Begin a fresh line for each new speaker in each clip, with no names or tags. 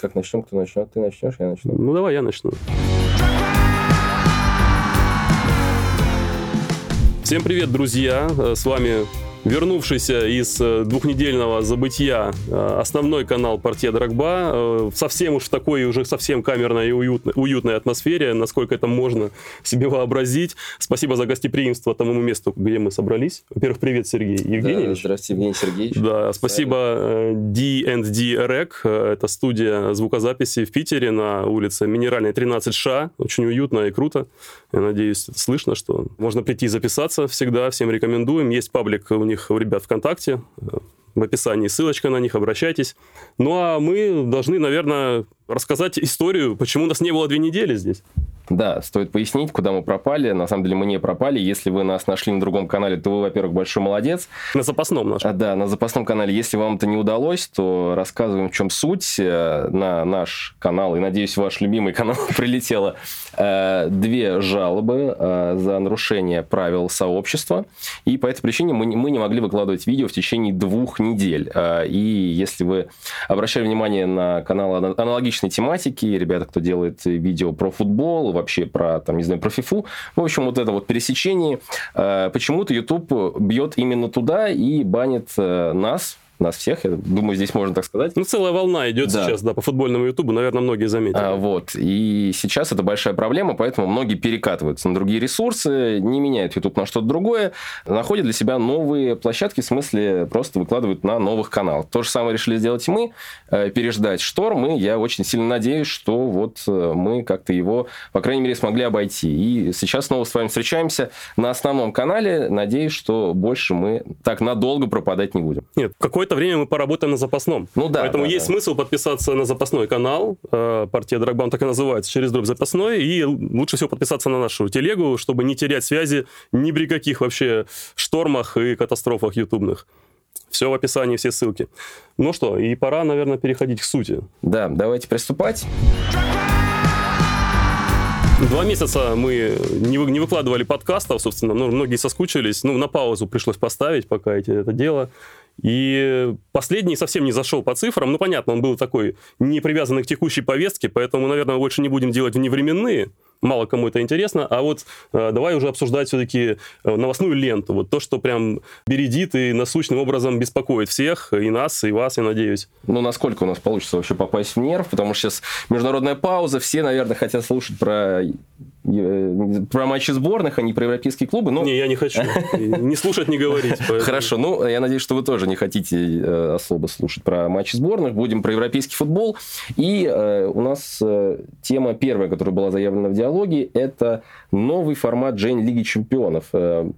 Как начнем, кто начнет? Ты начнешь, я начну.
Ну, давай я начну. Всем привет, друзья! С вами вернувшийся из э, двухнедельного забытия э, основной канал «Партия Драгба» э, совсем уж в такой уже совсем камерной и уютной, уютной атмосфере, насколько это можно себе вообразить. Спасибо за гостеприимство тому месту, где мы собрались. Во-первых, привет, Сергей Евгеньевич.
Да, здравствуйте, Евгений Сергеевич.
Да, спасибо D&D Rec. Это студия звукозаписи в Питере на улице Минеральной 13Ш. Очень уютно и круто. Я надеюсь, слышно, что можно прийти и записаться всегда. Всем рекомендуем. Есть паблик них у ребят ВКонтакте. В описании ссылочка на них, обращайтесь. Ну а мы должны, наверное, рассказать историю, почему нас не было две недели здесь.
Да, стоит пояснить, куда мы пропали. На самом деле мы не пропали. Если вы нас нашли на другом канале, то вы, во-первых, большой молодец.
На запасном нашем.
А, да, на запасном канале. Если вам это не удалось, то рассказываем, в чем суть. Э, на наш канал, и, надеюсь, ваш любимый канал прилетело э, две жалобы э, за нарушение правил сообщества. И по этой причине мы, не могли выкладывать видео в течение двух недель. И если вы обращали внимание на каналы аналогичной тематики, ребята, кто делает видео про футбол, вообще про, там, не знаю, про фифу. В общем, вот это вот пересечение. Э, почему-то YouTube бьет именно туда и банит э, нас, нас всех, я думаю, здесь можно так сказать.
Ну, целая волна идет да. сейчас, да, по футбольному ютубу, наверное, многие заметили.
А, вот, и сейчас это большая проблема, поэтому многие перекатываются на другие ресурсы, не меняют YouTube на что-то другое, находят для себя новые площадки, в смысле просто выкладывают на новых каналах. То же самое решили сделать и мы, э, переждать шторм, и я очень сильно надеюсь, что вот э, мы как-то его, по крайней мере, смогли обойти. И сейчас снова с вами встречаемся на основном канале, надеюсь, что больше мы так надолго пропадать не будем.
Нет, какой какое-то время мы поработаем на запасном.
Ну да.
Поэтому
да,
есть
да.
смысл подписаться на запасной канал. Э, партия Драгбан так и называется, через дробь запасной. И лучше всего подписаться на нашу телегу, чтобы не терять связи ни при каких вообще штормах и катастрофах ютубных. Все в описании, все ссылки. Ну что, и пора, наверное, переходить к сути.
Да, давайте приступать.
Два месяца мы не, не выкладывали подкастов, собственно, ну, многие соскучились. Ну, на паузу пришлось поставить пока эти, это дело. И последний совсем не зашел по цифрам. Ну, понятно, он был такой не привязанный к текущей повестке, поэтому, наверное, больше не будем делать вневременные. Мало кому это интересно. А вот э, давай уже обсуждать все-таки э, новостную ленту. Вот то, что прям бередит и насущным образом беспокоит всех, и нас, и вас, я надеюсь.
Ну, насколько у нас получится вообще попасть в нерв, потому что сейчас международная пауза, все, наверное, хотят слушать про про матчи сборных, а не про европейские клубы.
Но... Не, я не хочу. Не слушать, не говорить. Поэтому...
Хорошо. Ну, я надеюсь, что вы тоже не хотите э, особо слушать про матчи сборных. Будем про европейский футбол. И э, у нас э, тема первая, которая была заявлена в диалоге, это новый формат Джейн Лиги Чемпионов.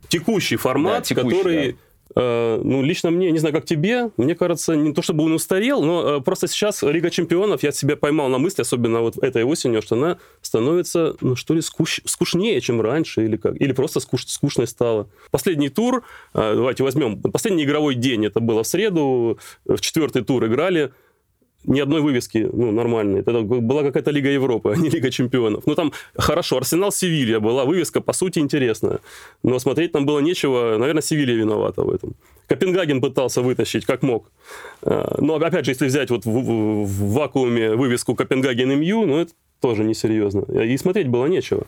Текущий формат, да, текущий, который... Да ну, лично мне, не знаю, как тебе, мне кажется, не то чтобы он устарел, но э, просто сейчас Лига Чемпионов, я себя поймал на мысли, особенно вот этой осенью, что она становится, ну, что ли, скуч... скучнее, чем раньше, или как, или просто скуч... скучной стала. Последний тур, э, давайте возьмем, последний игровой день, это было в среду, в четвертый тур играли, ни одной вывески ну, нормальной. Это была какая-то Лига Европы, а не Лига Чемпионов. Ну, там хорошо, Арсенал Севилья была вывеска, по сути, интересная. Но смотреть там было нечего. Наверное, Севилья виновата в этом. Копенгаген пытался вытащить как мог. А, но, опять же, если взять вот в, в, в вакууме вывеску Копенгаген МЮ, ну, это тоже несерьезно. И смотреть было нечего.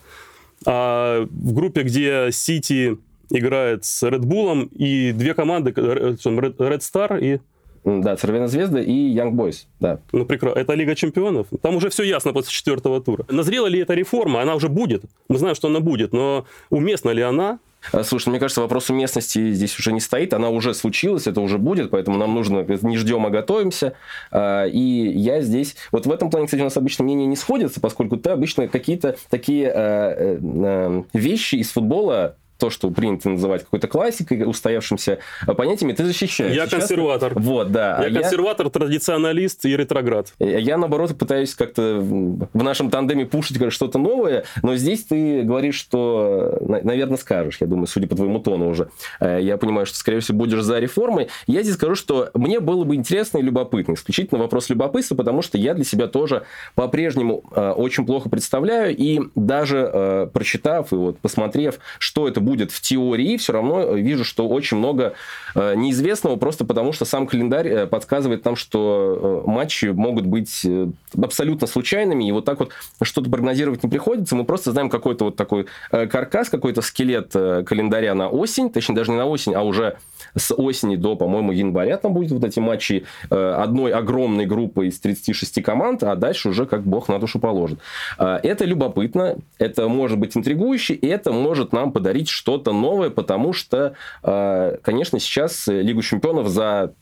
А в группе, где Сити играет с Редбулом, и две команды, Red Star и
да, Цервена Звезда и Young Boys, да.
Ну, прекрасно. Это Лига Чемпионов. Там уже все ясно после четвертого тура. Назрела ли эта реформа? Она уже будет. Мы знаем, что она будет, но уместна ли она?
А, слушай, мне кажется, вопрос уместности здесь уже не стоит, она уже случилась, это уже будет, поэтому нам нужно, не ждем, а готовимся. А, и я здесь, вот в этом плане, кстати, у нас обычно мнения не сходятся, поскольку ты обычно какие-то такие э, э, вещи из футбола то, что принято называть какой-то классикой, устоявшимся понятиями, ты защищаешь.
Я консерватор.
Вот, да.
Я а консерватор, я... традиционалист и ретроград.
Я, наоборот, пытаюсь как-то в нашем тандеме пушить что-то новое, но здесь ты говоришь, что, наверное, скажешь, я думаю, судя по твоему тону уже. Э, я понимаю, что, скорее всего, будешь за реформы. Я здесь скажу, что мне было бы интересно и любопытно, исключительно вопрос любопытства, потому что я для себя тоже по-прежнему э, очень плохо представляю, и даже э, прочитав и вот посмотрев, что это будет будет в теории, все равно вижу, что очень много неизвестного, просто потому что сам календарь подсказывает нам, что матчи могут быть абсолютно случайными, и вот так вот что-то прогнозировать не приходится. Мы просто знаем какой-то вот такой каркас, какой-то скелет календаря на осень, точнее даже не на осень, а уже с осени до, по-моему, января там будет вот эти матчи одной огромной группы из 36 команд, а дальше уже как бог на душу положит. Это любопытно, это может быть интригующе, и это может нам подарить что-то новое, потому что, а, конечно, сейчас Лигу чемпионов за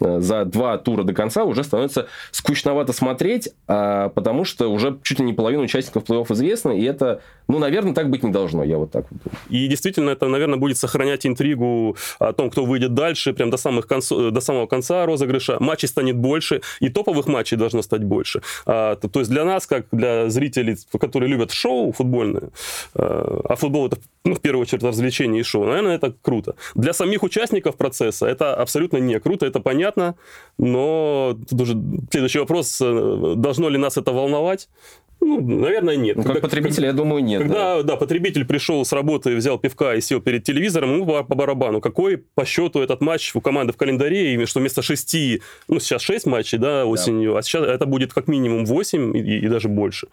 Э, за два тура до конца уже становится скучновато смотреть, а, потому что уже чуть ли не половина участников плей-офф известна, и это, ну, наверное, так быть не должно, я вот так вот думаю.
И действительно, это, наверное, будет сохранять интригу о том, кто выйдет дальше, прям до, самых концов, до самого конца розыгрыша. Матчей станет больше, и топовых матчей должно стать больше. А, то, то есть для нас, как для зрителей, которые любят шоу футбольное, а, а футбол это, ну, в первую очередь, развлечение и шоу, наверное, это круто. Для самих участников процесса это абсолютно не круто, это понятно, понятно, но тут уже следующий вопрос, э, должно ли нас это волновать? Ну, наверное, нет.
Ну, как когда, потребитель, я думаю, нет.
Когда, да. да, потребитель пришел с работы, взял пивка и сел перед телевизором, ему по, по барабану, какой по счету этот матч у команды в календаре, и что вместо шести, ну, сейчас шесть матчей, да, осенью, да. а сейчас это будет как минимум восемь и, и даже больше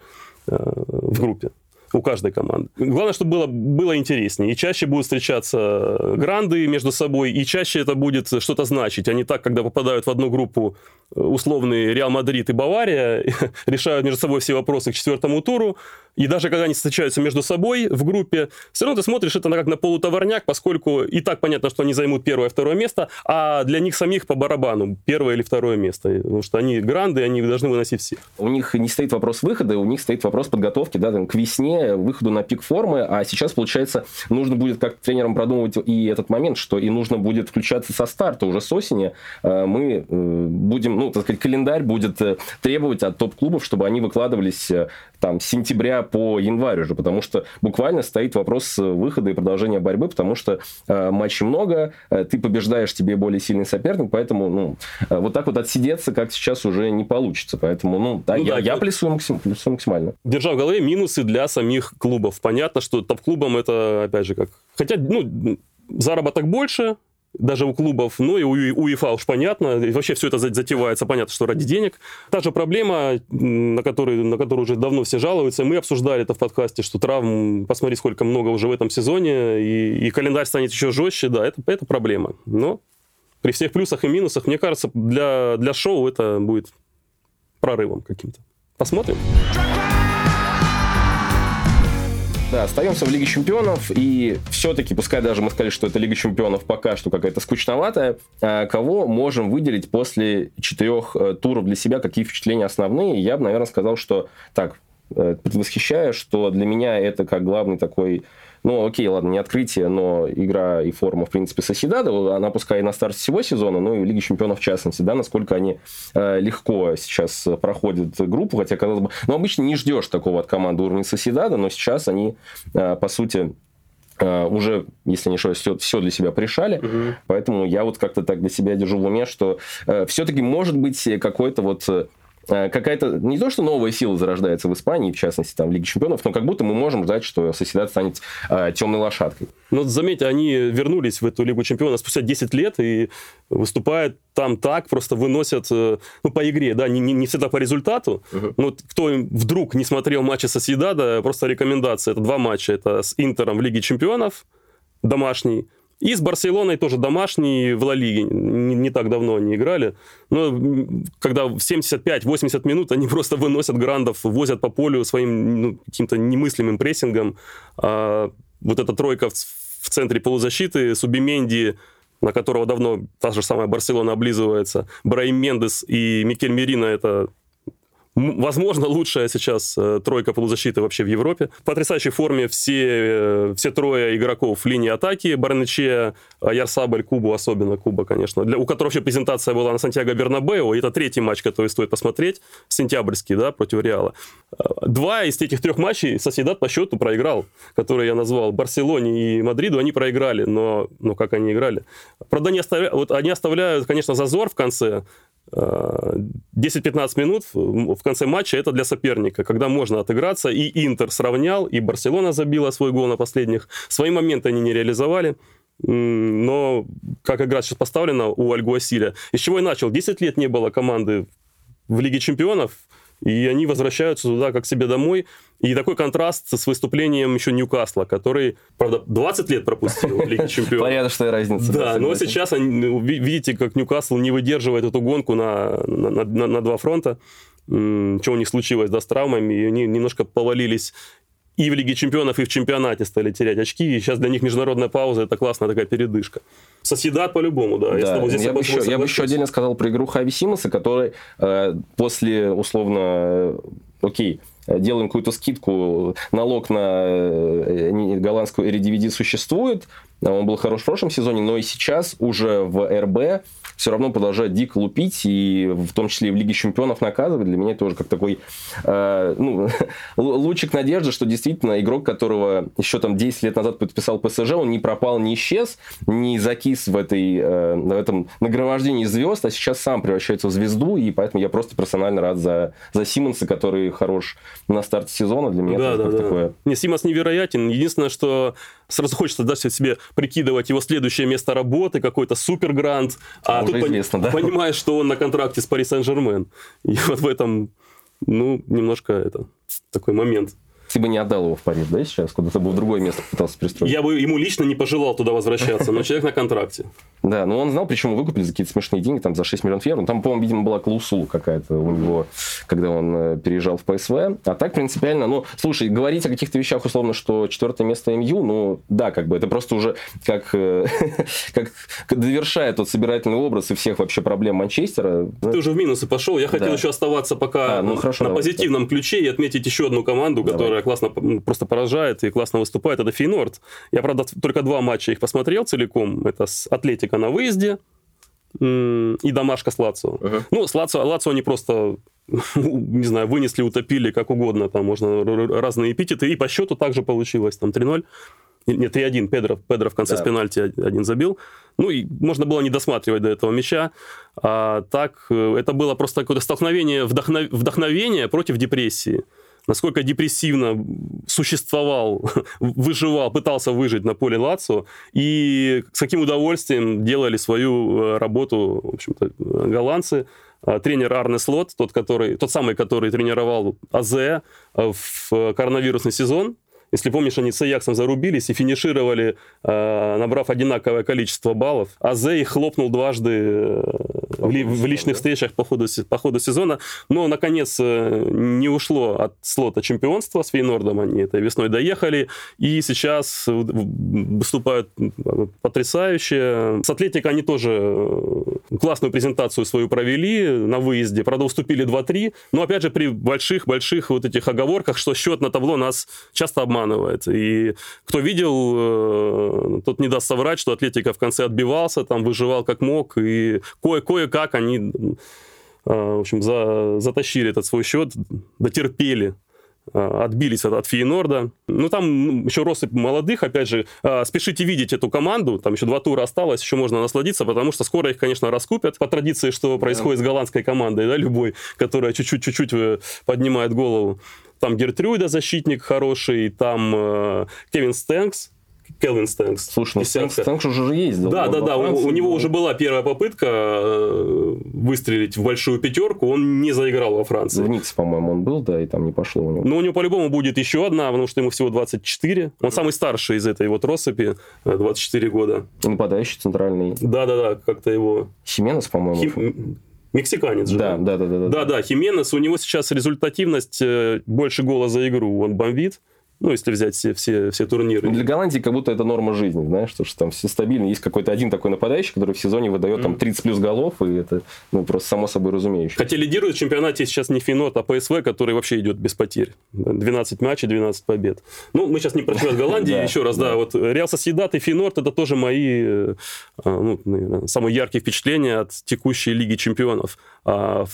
э, в группе у каждой команды. Главное, чтобы было, было интереснее. И чаще будут встречаться гранды между собой, и чаще это будет что-то значить, а не так, когда попадают в одну группу условный Реал Мадрид и Бавария, решают между собой все вопросы к четвертому туру, и даже когда они встречаются между собой в группе, все равно ты смотришь это как на полутоварняк, поскольку и так понятно, что они займут первое и второе место, а для них самих по барабану первое или второе место, потому что они гранды, они должны выносить всех.
У них не стоит вопрос выхода, у них стоит вопрос подготовки да, там, к весне, выходу на пик формы, а сейчас, получается, нужно будет как тренерам продумывать и этот момент, что и нужно будет включаться со старта уже с осени. Э, мы э, будем ну, так сказать, календарь будет э, требовать от топ-клубов, чтобы они выкладывались там с сентября по январь уже, потому что буквально стоит вопрос выхода и продолжения борьбы, потому что матчей много, ты побеждаешь, тебе более сильный соперник, поэтому, ну, вот так вот отсидеться, как сейчас, уже не получится. Поэтому, ну, да, ну, я, да, я плюсую, максим, плюсую максимально.
Держа в голове минусы для самих клубов. Понятно, что топ-клубам это, опять же, как... Хотя, ну, заработок больше, даже у клубов, ну и у УЕФА уж понятно, и вообще все это затевается, понятно, что ради денег. Та же проблема, на которую, на которую уже давно все жалуются, мы обсуждали это в подкасте, что травм, посмотри, сколько много уже в этом сезоне, и, и календарь станет еще жестче, да, это, это проблема. Но при всех плюсах и минусах, мне кажется, для, для шоу это будет прорывом каким-то. Посмотрим.
Да, остаемся в Лиге Чемпионов, и все-таки, пускай даже мы сказали, что это Лига Чемпионов пока что какая-то скучноватая, а кого можем выделить после четырех э, туров для себя, какие впечатления основные? Я бы, наверное, сказал, что так, э, предвосхищаю, что для меня это как главный такой ну, окей, ладно, не открытие, но игра и форма, в принципе, Соседада, она пускай и на старте всего сезона, но и в Лиге Чемпионов в частности, да, насколько они э, легко сейчас проходят группу, хотя, казалось бы, ну, обычно не ждешь такого от команды уровня Соседада, но сейчас они, э, по сути, э, уже, если не ошибаюсь, все, все для себя пришали. Угу. Поэтому я вот как-то так для себя держу в уме, что э, все-таки может быть какой-то вот Э, какая-то, не то, что новая сила зарождается в Испании, в частности, там, в Лиге Чемпионов, но как будто мы можем ждать, что Соседат станет э, темной лошадкой.
Ну, заметьте, они вернулись в эту Лигу Чемпионов спустя 10 лет и выступают там так, просто выносят, э, ну, по игре, да, не, не, не всегда по результату. Uh-huh. Но кто вдруг не смотрел матчи Соседада, просто рекомендация, это два матча, это с Интером в Лиге Чемпионов, домашний, и с Барселоной тоже домашний в Ла Лиге. Не, не так давно они играли. Но когда в 75-80 минут они просто выносят грандов, возят по полю своим ну, каким-то немыслимым прессингом. А вот эта тройка в, в центре полузащиты, Субименди, на которого давно та же самая Барселона облизывается, Браим Мендес и Микель Мерина – это возможно, лучшая сейчас э, тройка полузащиты вообще в Европе. В потрясающей форме все, э, все трое игроков линии атаки. Барнече, Ярсабль, Кубу, особенно Куба, конечно, для, у которого вообще презентация была на Сантьяго Бернабео. И это третий матч, который стоит посмотреть, сентябрьский, да, против Реала. Э, два из этих трех матчей Соседат по счету проиграл, которые я назвал. Барселоне и Мадриду они проиграли, но, но как они играли? Правда, они оставляют, вот они оставляют, конечно, зазор в конце, 10-15 минут в конце матча это для соперника, когда можно отыграться. И Интер сравнял, и Барселона забила свой гол на последних. Свои моменты они не реализовали. Но как игра сейчас поставлена у Альгуасиля, из чего и начал. 10 лет не было команды в Лиге чемпионов, и они возвращаются туда как себе домой. И такой контраст с выступлением еще Ньюкасла, который, правда, 20 лет пропустил в Лиге Чемпионов.
Порядочная разница.
Да, но сейчас ну, видите, как Ньюкасл не выдерживает эту гонку на, на, на, на два фронта. Что у них случилось да, с травмами, и они немножко повалились и в Лиге чемпионов, и в чемпионате стали терять очки. И сейчас для них международная пауза – это классная такая передышка. Соседат по-любому, да.
да. Я, здесь я, бы еще, я бы еще отдельно сказал про игру Хави Симонса, который э, после, условно, э, окей, делаем какую-то скидку, налог на э, голландскую RDVD существует, он был хорош в прошлом сезоне, но и сейчас уже в РБ все равно продолжает дико лупить, и в том числе и в Лиге Чемпионов наказывать. Для меня тоже как такой э, ну, лучик надежды, что действительно игрок, которого еще там 10 лет назад подписал ПСЖ, он не пропал, не исчез, не закис в, этой, э, в этом нагромождении звезд, а сейчас сам превращается в звезду, и поэтому я просто персонально рад за, за Симонса, который хорош на старте сезона. Для меня
да,
это
да, да.
такое...
Не, Симонс невероятен. Единственное, что сразу хочется даже себе прикидывать его следующее место работы, какой-то супергрант, а, а тут известно, пон- да? понимаешь, что он на контракте с Пари Сен-Жермен. И вот в этом, ну, немножко это такой момент.
Ты бы не отдал его в Париж, да, сейчас? Куда-то бы в другое место пытался пристроить.
Я бы ему лично не пожелал туда возвращаться, но человек на контракте.
Да, но он знал, причем выкупили за какие-то смешные деньги, там за 6 миллионов евро. Там, по-моему, видимо, была клаусула какая-то у него, когда он э, переезжал в ПСВ. А так, принципиально, ну, слушай, говорить о каких-то вещах, условно, что четвертое место МЮ, ну, да, как бы, это просто уже как, э, как довершает тот собирательный образ и всех вообще проблем Манчестера.
Ты уже в минусы пошел. Я хотел да. еще оставаться пока а, ну, хорошо, на давай, позитивном ключе и отметить еще одну команду, давай. которая классно просто поражает и классно выступает. Это Фейнорд. Я, правда, только два матча их посмотрел целиком. Это с Атлетика на выезде и домашка с Лацио. Uh-huh. Ну, с Лацио, Лацио они просто, не знаю, вынесли, утопили, как угодно, там можно разные эпитеты, и по счету также получилось, там 3-0. Нет, 3-1, Педро, Педро в конце да. с пенальти один забил. Ну, и можно было не досматривать до этого мяча. А так, э, это было просто какое-то столкновение вдохнов... вдохновения против депрессии насколько депрессивно существовал, выживал, пытался выжить на поле Лацо, и с каким удовольствием делали свою э, работу, в общем-то, голландцы. А, тренер Арне Слот, тот, который, тот самый, который тренировал АЗ э, в коронавирусный сезон, если помнишь, они с Аяксом зарубились и финишировали, э, набрав одинаковое количество баллов. Азе их хлопнул дважды э, в, ли, в личных встречах по ходу, по ходу сезона. Но, наконец, э, не ушло от слота чемпионства с Фейнордом. Они этой весной доехали. И сейчас выступают потрясающе. С Атлетика они тоже классную презентацию свою провели на выезде. Правда, уступили 2-3. Но, опять же, при больших-больших вот этих оговорках, что счет на табло нас часто обманывает обманывает. И кто видел, э, тот не даст соврать, что Атлетика в конце отбивался, там выживал как мог, и кое- кое-как они э, в общем, за, затащили этот свой счет, дотерпели отбились от, от Фейнорда. Ну, там еще россыпь молодых, опять же, спешите видеть эту команду, там еще два тура осталось, еще можно насладиться, потому что скоро их, конечно, раскупят, по традиции, что происходит с голландской командой, да, любой, которая чуть-чуть поднимает голову. Там Гертрюда, защитник хороший, там э, Кевин Стэнкс, Келвин Стэнкс.
Слушай, ну Стэнкс, Стэнкс уже ездил.
Да, да, да. у, у него уже была первая попытка э, выстрелить в большую пятерку. Он не заиграл во Франции.
В Никсе, по-моему, он был, да, и там не пошло у него.
Но у него по-любому будет еще одна, потому что ему всего 24. Он самый старший из этой вот россыпи, 24 года.
нападающий центральный.
Да, да, да, как-то его...
Хименес, по-моему. Хим...
Мексиканец же.
Да, да, да, да.
Да, да, Хименес, у него сейчас результативность э, больше гола за игру. Он бомбит. Ну, если взять все, все, все турниры.
Для Голландии как будто это норма жизни, знаешь, что, что там все стабильно. Есть какой-то один такой нападающий, который в сезоне выдает mm. там 30 плюс голов, и это ну, просто само собой разумеющее.
Хотя лидирует в чемпионате сейчас не Финот, а ПСВ, который вообще идет без потерь. 12 матчей, 12 побед. Ну, мы сейчас не про чемпионат Голландии, еще раз, да. Вот Реал Соседат и Финорт это тоже мои э, а, ну, самые яркие впечатления от текущей Лиги Чемпионов. А,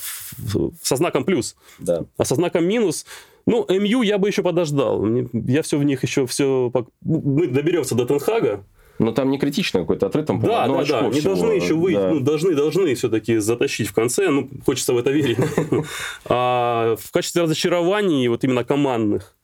со знаком плюс.
Да.
А со знаком минус ну, МЮ я бы еще подождал. Я все в них еще все... Мы доберемся до Тенхага.
Но там не критичный какой-то отрыв, там,
Да, да, да, они должны еще выйти, да. ну, должны, должны все-таки затащить в конце, ну, хочется в это верить. А в качестве разочарований, вот именно командных,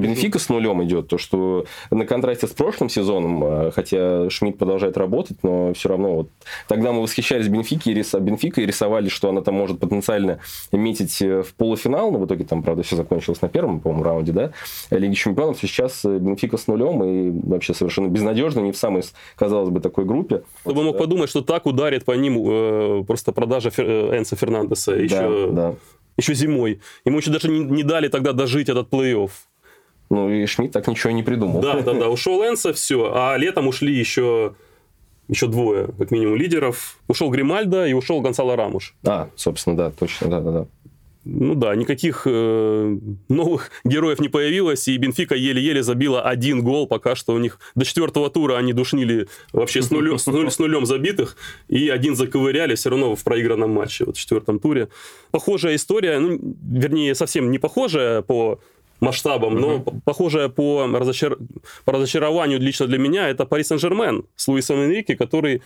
Бенфика с нулем идет, то что на контрасте с прошлым сезоном, а, хотя Шмидт продолжает работать, но все равно вот тогда мы восхищались Бенфики и, рис... Бенфикой и рисовали, что она там может потенциально метить э, в полуфинал, но в итоге там, правда, все закончилось на первом, по-моему, раунде, да, Лиги Чемпионов. Сейчас э, Бенфика с нулем и вообще совершенно безнадежно, не в самой, казалось бы, такой группе.
Кто бы мог подумать, что так ударит по ним э, просто продажа Фер... Э, Энса Фернандеса еще, да, да. еще зимой. Ему еще даже не, не дали тогда дожить этот плей-офф.
Ну, и Шмидт так ничего не придумал.
Да, да, да. Ушел Энса, все. А летом ушли еще, еще двое, как минимум, лидеров. Ушел Гримальдо и ушел Гонсало Рамуш.
А, собственно, да, точно, да, да, да.
Ну да, никаких э, новых героев не появилось, и Бенфика еле-еле забила один гол, пока что у них до четвертого тура они душнили вообще с нулем, с, нулем, с нулем забитых, и один заковыряли все равно в проигранном матче, вот в четвертом туре. Похожая история, ну, вернее, совсем не похожая по масштабом, но uh-huh. похожее по, разочар... по разочарованию лично для меня это Пари Сен-Жермен с Луисом Энрике, который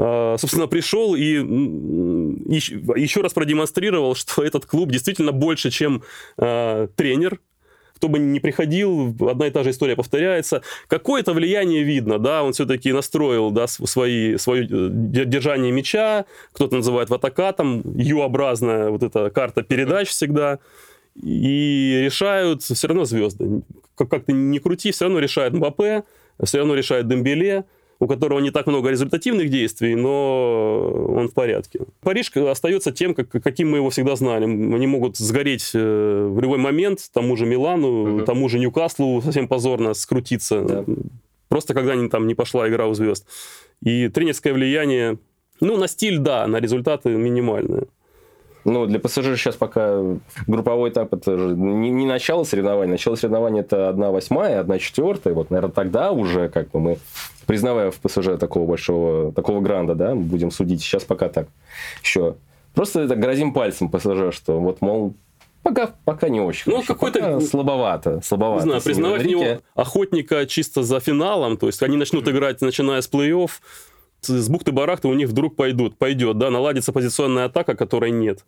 а, собственно, пришел и еще раз продемонстрировал, что этот клуб действительно больше, чем э, тренер. Кто бы ни приходил, одна и та же история повторяется. Какое-то влияние видно, да, он все-таки настроил, да, свои, свое держание мяча, кто-то называет ватакатом, Ю-образная вот эта карта передач всегда и решают все равно звезды. Как, как ты не крути, все равно решает Мбаппе, все равно решает Дембеле, у которого не так много результативных действий, но он в порядке. Париж остается тем, как, каким мы его всегда знали. Они могут сгореть э, в любой момент, тому же Милану, uh-huh. тому же Ньюкаслу совсем позорно скрутиться. Yeah. Просто когда не, там не пошла игра у звезд. И тренерское влияние, ну, на стиль, да, на результаты минимальное.
Ну, для ПСЖ сейчас пока групповой этап это же не, не начало соревнований. Начало соревнований это одна восьмая, одна четвертая. Вот, наверное, тогда уже как бы мы, признавая в ПСЖ такого большого, такого гранда, да, будем судить. Сейчас пока так. Еще. Просто это грозим пальцем ПСЖ, что вот, мол, Пока, пока не очень.
Ну, какой-то...
Слабовато, слабовато.
Не знаю, признавать в него охотника чисто за финалом, то есть они начнут играть, начиная с плей-офф, с бухты-барахты у них вдруг пойдут, пойдет, да, наладится позиционная атака, которой нет.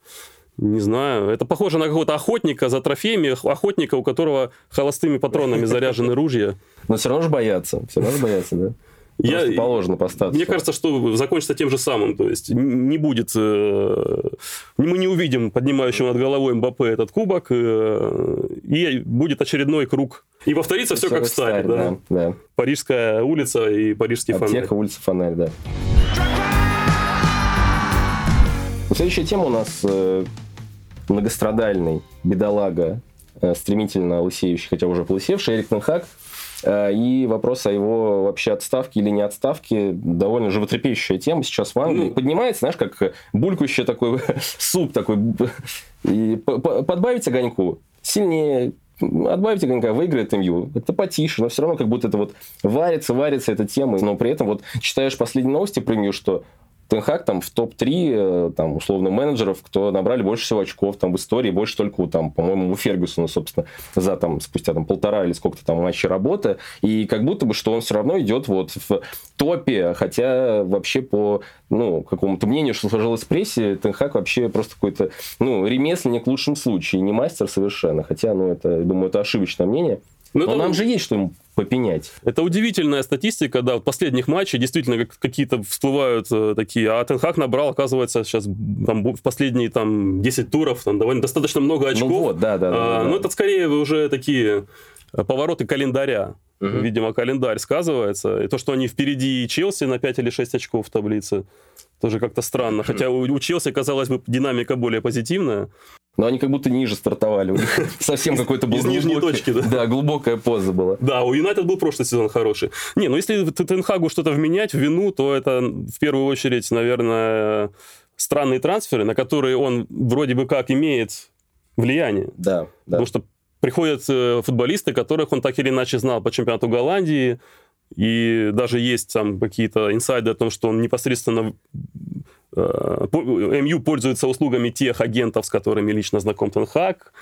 Не знаю, это похоже на какого-то охотника за трофеями, охотника, у которого холостыми патронами заряжены ружья.
Но все равно же боятся, все равно же боятся, да? Я, положено по статусу.
Мне кажется, что закончится тем же самым. То есть не будет... Э, мы не увидим поднимающего над головой Мбаппе этот кубок, э, и будет очередной круг. И повторится все, все как в старе. Да? Да, да. Парижская улица и парижский
Аптека,
фонарь.
улица Фонарь, да. Следующая тема у нас э, многострадальный бедолага, стремительно лысеющий, хотя уже полысевший Эрик Тенхак – и вопрос о его вообще отставке или не отставке довольно животрепещущая тема сейчас в Англии. Ну, Поднимается, знаешь, как булькающий такой суп такой. И подбавить огоньку сильнее, отбавить огонька, выиграет МЮ. Это потише, но все равно как будто это вот варится, варится эта тема. Но при этом вот читаешь последние новости про МЮ, что Тенхак там в топ-3, э, там, условно, менеджеров, кто набрали больше всего очков там в истории, больше только, там, по-моему, у Фергюсона, собственно, за там, спустя там полтора или сколько-то там матчей работы. И как будто бы, что он все равно идет вот в топе, хотя вообще по, ну, какому-то мнению, что сложилось в прессе, Тенхак вообще просто какой-то, ну, ремесленник в лучшем случае, не мастер совершенно. Хотя, ну, это, думаю, это ошибочное мнение. Но, Но это... нам же есть что ему попенять.
Это удивительная статистика, да, в последних матчах действительно какие-то всплывают э, такие, а Тенхак набрал, оказывается, сейчас там, в последние там 10 туров там довольно достаточно много очков. Ну
вот, да, да. А, да,
да. Ну это скорее уже такие э, повороты календаря. Угу. Видимо, календарь сказывается. И то, что они впереди Челси на 5 или 6 очков в таблице, тоже как-то странно. Хотя у Челси, казалось бы, динамика более позитивная.
Но они как будто ниже стартовали. Совсем какой-то был Из
нижней точки, да?
Да, глубокая поза была.
Да, у Юнайтед был прошлый сезон хороший. Не, ну если Тенхагу что-то вменять в вину, то это в первую очередь, наверное, странные трансферы, на которые он вроде бы как имеет влияние.
Да,
да. Потому что приходят э, футболисты, которых он так или иначе знал по чемпионату Голландии, и даже есть там какие-то инсайды о том, что он непосредственно МЮ пользуется услугами тех агентов, с которыми лично знаком Тенхак.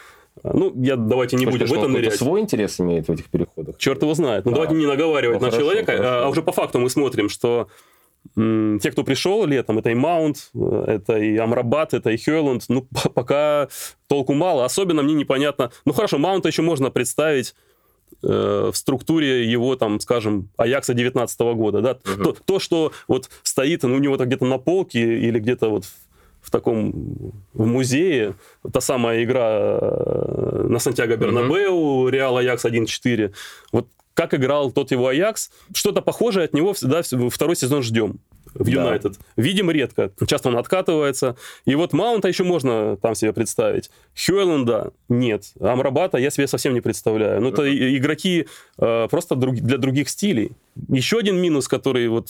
Ну, я давайте не будем в этом нырять.
свой интерес имеет в этих переходах?
Черт его знает. Ну, а, давайте не наговаривать ну, на хорошо, человека. Хорошо. А уже по факту мы смотрим, что те, кто пришел летом, это и Маунт, это и Амрабат, это и Хёрланд, ну, пока толку мало. Особенно мне непонятно... Ну, хорошо, Маунта еще можно представить э, в структуре его, там, скажем, Аякса 19 года, да, угу. то, то, что вот стоит, ну, у него-то где-то на полке или где-то вот в таком в музее, та самая игра э, на Сантьяго Бернабеу. Реал Аякс 1-4, вот как играл тот его Аякс, что-то похожее от него всегда второй сезон ждем в Юнайтед. Да. Видим редко. Часто он откатывается. И вот Маунта еще можно там себе представить. Хьюэлленда нет. Амрабата я себе совсем не представляю. Ну, это игроки э, просто друг, для других стилей. Еще один минус, который вот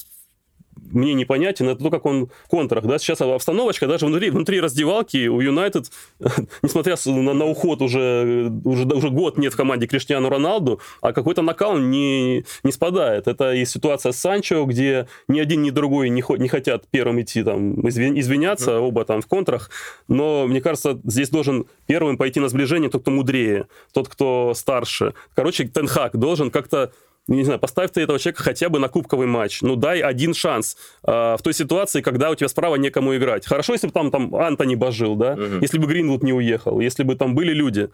мне непонятен, это то, как он в контрах. Да? Сейчас обстановочка даже внутри, внутри раздевалки у Юнайтед, несмотря на, на уход, уже, уже, уже год нет в команде Криштиану Роналду, а какой-то накал не, не спадает. Это и ситуация с Санчо, где ни один, ни другой не, не хотят первым идти там, извиняться, mm-hmm. оба там в контрах. Но, мне кажется, здесь должен первым пойти на сближение тот, кто мудрее, тот, кто старше. Короче, Тенхак должен как-то не знаю, поставь ты этого человека хотя бы на кубковый матч. Ну, дай один шанс э, в той ситуации, когда у тебя справа некому играть. Хорошо, если бы там, там Антони божил, да? Угу. Если бы Гринвуд не уехал, если бы там были люди.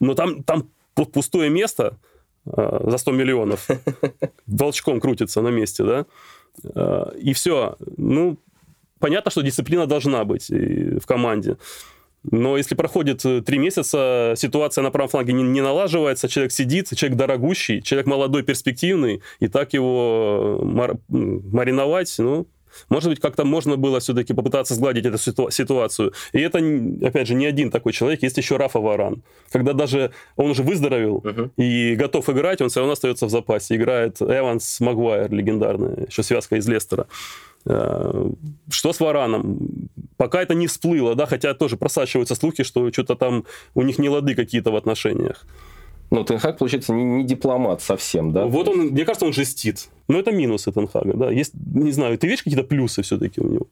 Но там, там пустое место э, за 100 миллионов. Волчком крутится на месте, да? Э, и все. Ну, понятно, что дисциплина должна быть в команде. Но если проходит э, три месяца, ситуация на правом фланге не, не налаживается, человек сидит, человек дорогущий, человек молодой, перспективный, и так его э, мар, мариновать, ну, может быть, как-то можно было все-таки попытаться сгладить эту ситу- ситуацию. И это, опять же, не один такой человек, есть еще Рафа Варан. Когда даже он уже выздоровел uh-huh. и готов играть, он все равно остается в запасе. Играет Эванс Магуайр, легендарная, еще связка из Лестера. Э, что с Вараном? Пока это не всплыло, да, хотя тоже просачиваются слухи, что что-то там у них не лады какие-то в отношениях.
Ну, Тенхак, получается, не, не дипломат совсем, да?
Вот он, мне кажется, он жестит. Но это минусы Тенхага, да. Есть, не знаю, ты видишь какие-то плюсы все-таки у него?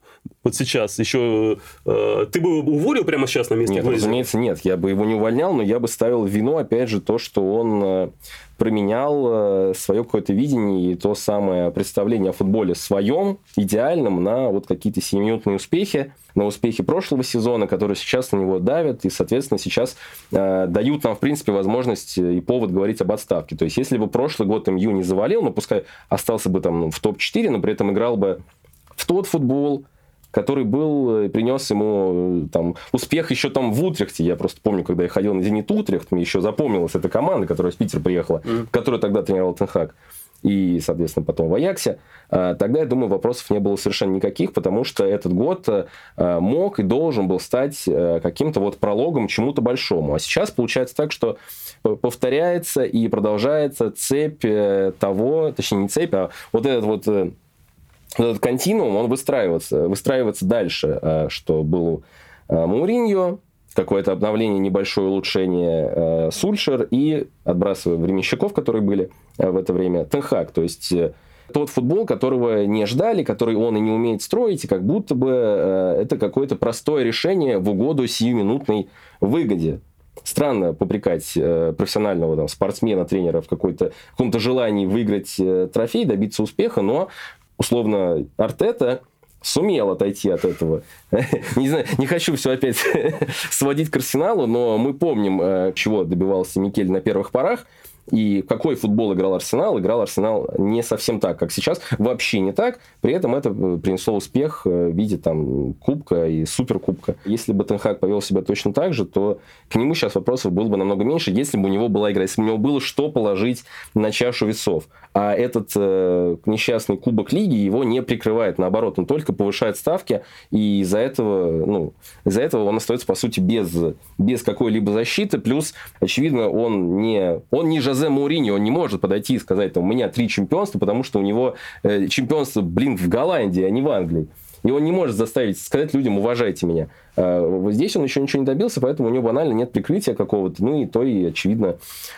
Вот сейчас еще... Э, ты бы уволил прямо сейчас на месте
Нет,
Глейзера?
разумеется, нет. Я бы его не увольнял, но я бы ставил вину, опять же, то, что он э, променял э, свое какое-то видение и то самое представление о футболе своем, идеальном, на вот какие-то сиюминутные успехи, на успехи прошлого сезона, которые сейчас на него давят, и, соответственно, сейчас э, дают нам, в принципе, возможность и повод говорить об отставке. То есть, если бы прошлый год МЮ не завалил, ну, пускай остался бы там ну, в топ-4, но при этом играл бы в тот футбол, который был, э, принес ему э, там, успех еще там в Утрехте. Я просто помню, когда я ходил на Зенит Утрехт, мне еще запомнилась эта команда, которая из Питера приехала, mm. которую тогда тренировал Тенхак и, соответственно, потом в Аяксе, а, тогда, я думаю, вопросов не было совершенно никаких, потому что этот год э, мог и должен был стать каким-то вот прологом чему-то большому. А сейчас получается так, что повторяется и продолжается цепь того, точнее, не цепь, а вот этот вот этот континуум, он выстраивается, выстраивается дальше, э, что был э, Мауриньо, какое-то обновление, небольшое улучшение э, Сульшер и, отбрасывая временщиков, которые были в это время, Тенхак. То есть тот футбол, которого не ждали, который он и не умеет строить, и как будто бы это какое-то простое решение в угоду сиюминутной выгоде. Странно попрекать профессионального там, спортсмена, тренера в какой-то, каком-то желании выиграть трофей, добиться успеха, но условно, Артета сумел отойти от этого. не знаю, не хочу все опять сводить к Арсеналу, но мы помним, э, чего добивался Микель на первых порах. И какой футбол играл Арсенал? Играл Арсенал не совсем так, как сейчас, вообще не так. При этом это принесло успех э, в виде там, кубка и суперкубка. Если бы Тенхак повел себя точно так же, то к нему сейчас вопросов было бы намного меньше, если бы у него была игра, если бы у него было что положить на чашу весов. А этот э, несчастный кубок лиги его не прикрывает, наоборот, он только повышает ставки, и из-за этого, ну, из-за этого он остается, по сути, без, без какой-либо защиты, плюс, очевидно, он не, он не Жозе Мауриньо, он не может подойти и сказать, там, у меня три чемпионства, потому что у него э, чемпионство, блин, в Голландии, а не в Англии. И он не может заставить сказать людям, уважайте меня. А, здесь он еще ничего не добился, поэтому у него банально нет прикрытия какого-то. Ну и то, и, очевидно,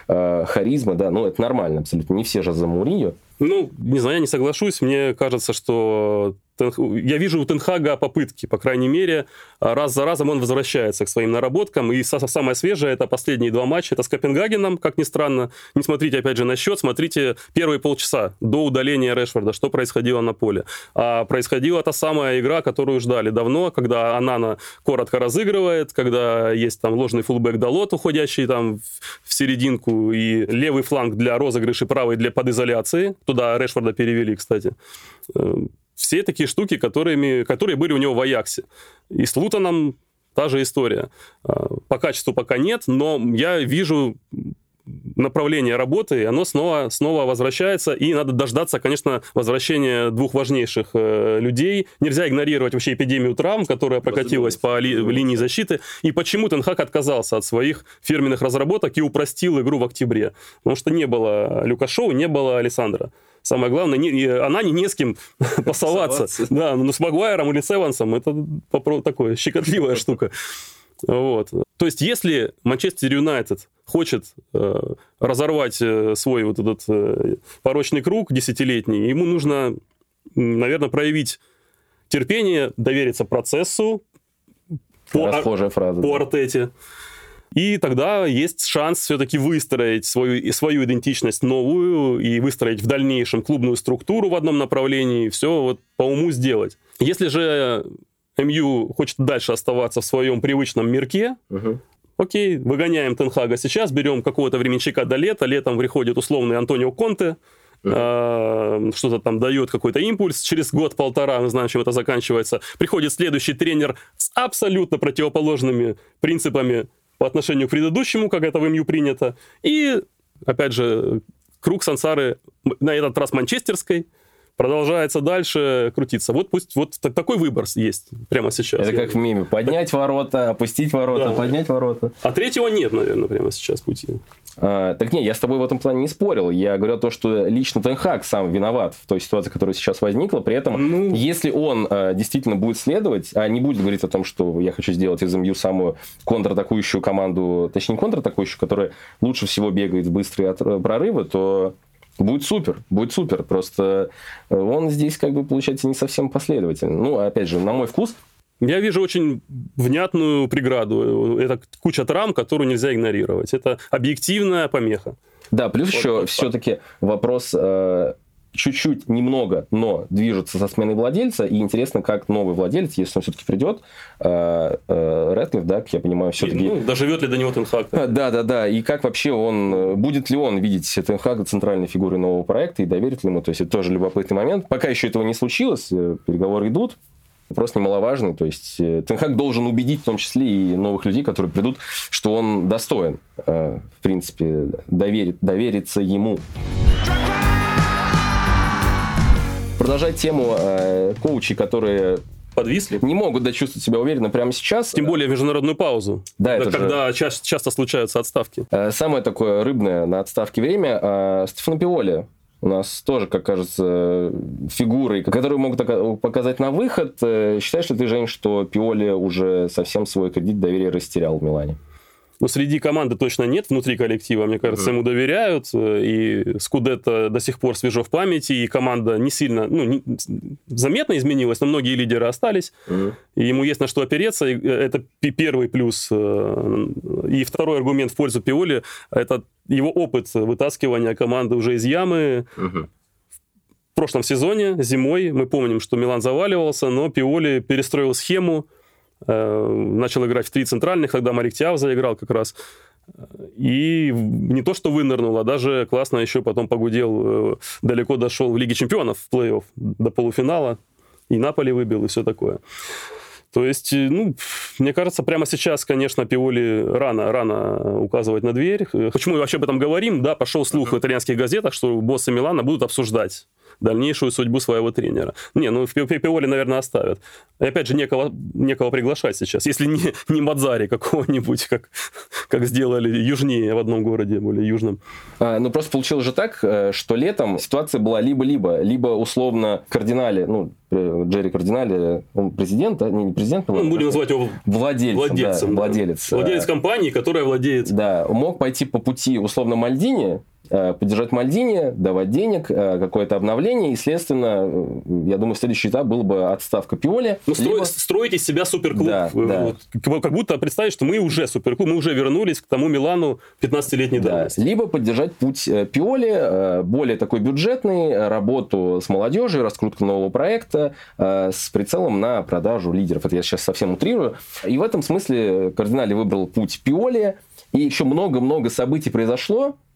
а, харизма, да, ну это нормально абсолютно. Не все же за Мауриньо.
Ну, не знаю, я не соглашусь. Мне кажется, что я вижу у Тенхага попытки, по крайней мере, раз за разом он возвращается к своим наработкам. И самое свежее это последние два матча. Это с Копенгагеном, как ни странно. Не смотрите, опять же, на счет, смотрите первые полчаса до удаления Решфорда, что происходило на поле. А происходила та самая игра, которую ждали давно, когда Анана коротко разыгрывает, когда есть там ложный фулбэк Далот, уходящий там в серединку, и левый фланг для розыгрыша, правый для подизоляции. Туда Решфорда перевели, кстати эм, все такие штуки, которыми, которые были у него в Аяксе. И с Лутоном та же история. А, по качеству пока нет, но я вижу направление работы, и оно снова, снова возвращается, и надо дождаться, конечно, возвращения двух важнейших э, людей. Нельзя игнорировать вообще эпидемию травм, которая прокатилась по ли, линии защиты, и почему Тенхак отказался от своих фирменных разработок и упростил игру в октябре. Потому что не было Люкашоу, не было Александра. Самое главное, не, она не, не с кем пасоваться. Да, но с Магуайром или с Эвансом это такое щекотливая штука. Вот. То есть, если Манчестер Юнайтед хочет э, разорвать э, свой вот этот э, порочный круг десятилетний, ему нужно, наверное, проявить терпение, довериться процессу
по, Расхожая фраза,
по да. Артете. И тогда есть шанс все-таки выстроить свою, свою идентичность новую и выстроить в дальнейшем клубную структуру в одном направлении, все вот по уму сделать. Если же МЮ хочет дальше оставаться в своем привычном мирке, угу. Окей, выгоняем Тенхага сейчас, берем какого-то временщика до лета, летом приходит условный Антонио Конте, Uh-huh. что-то там дает какой-то импульс, через год-полтора, мы знаем, чем это заканчивается, приходит следующий тренер с абсолютно противоположными принципами по отношению к предыдущему, как это в МЮ принято. И, опять же, круг сансары на этот раз манчестерской, продолжается дальше крутиться. Вот пусть вот такой выбор есть прямо сейчас.
Это как в меме. Поднять ворота, опустить ворота, да. поднять ворота.
А третьего нет, наверное, прямо сейчас пути.
А, так не, я с тобой в этом плане не спорил. Я говорю то, что лично Тенхак сам виноват в той ситуации, которая сейчас возникла. При этом, ну... если он а, действительно будет следовать, а не будет говорить о том, что я хочу сделать из МЮ самую контратакующую команду, точнее не контратакующую, которая лучше всего бегает в быстрые прорывы, то Будет супер, будет супер. Просто э, он здесь, как бы, получается, не совсем последовательный. Ну, опять же, на мой вкус,
я вижу очень внятную преграду. Это куча травм, которую нельзя игнорировать. Это объективная помеха.
Да, плюс вот, еще все-таки вопрос э, чуть-чуть, немного, но движется со сменой владельца, и интересно, как новый владелец, если он все-таки придет, э, э, Редклифф, да, как я понимаю, все-таки... Ну,
доживет ли до него Тенхак.
Да, да, да, и как вообще он, будет ли он видеть Тенхага центральной фигурой нового проекта, и доверит ли ему, то есть это тоже любопытный момент. Пока еще этого не случилось, э, переговоры идут, вопрос немаловажный. То есть Тенхак должен убедить в том числе и новых людей, которые придут, что он достоин, в принципе, доверить, довериться ему продолжать тему э, коучей, которые
подвисли.
Не могут да, чувствовать себя уверенно прямо сейчас.
Тем более в международную паузу. Да, это когда же... часто, часто случаются отставки.
Э, самое такое рыбное на отставке время э, Стефано Пиоли. У нас тоже, как кажется, фигурой, которую могут показать на выход. Э, считаешь ли ты, Жень, что Пиоли уже совсем свой кредит доверия растерял в Милане?
Но ну, среди команды точно нет внутри коллектива. Мне кажется, mm-hmm. ему доверяют. Э, и Скудетто до сих пор свежо в памяти. И команда не сильно, ну, не, заметно изменилась, но многие лидеры остались. Mm-hmm. И ему есть на что опереться. И э, это первый плюс. Э, и второй аргумент в пользу Пиоли – это его опыт вытаскивания команды уже из ямы. Mm-hmm. В прошлом сезоне, зимой, мы помним, что Милан заваливался, но Пиоли перестроил схему, начал играть в три центральных, тогда Марик Тиав заиграл как раз. И не то, что вынырнул, а даже классно еще потом погудел, э, далеко дошел в Лиге чемпионов в плей-офф до полуфинала. И Наполи выбил, и все такое. То есть, э, ну, мне кажется, прямо сейчас, конечно, Пиоли рано, рано указывать на дверь. Почему мы вообще об этом говорим? Да, пошел слух в итальянских газетах, что боссы Милана будут обсуждать дальнейшую судьбу своего тренера. Не, ну Пиоли, наверное, оставят. И опять же, некого, некого приглашать сейчас. Если не, не Мадзари какого-нибудь, как, как сделали южнее в одном городе, более южном.
А, ну, просто получилось же так, э, что летом ситуация была либо-либо, либо условно кардинали, ну, э, Джерри Кардинали, он президент, да? Не, не президент,
ну, будем называть его
владельцем.
Владельцем,
да, владелец.
Владелец компании, которая владеет...
Да, мог пойти по пути условно Мальдини, Э, поддержать Мальдини, давать денег, э, какое-то обновление, и, следственно, э, я думаю, следующий этап был бы отставка Пиоли.
Ну, либо... строить из себя суперклуб. Да, вот, да. Как будто представить, что мы уже суперклуб, мы уже вернулись к тому Милану 15-летней да. давности.
Либо поддержать путь Пиоли, более такой бюджетный, работу с молодежью, раскрутку нового проекта с прицелом на продажу лидеров. Это я сейчас совсем утрирую. И в этом смысле кардинали выбрал путь Пиоли, и еще много-много событий произошло, Э,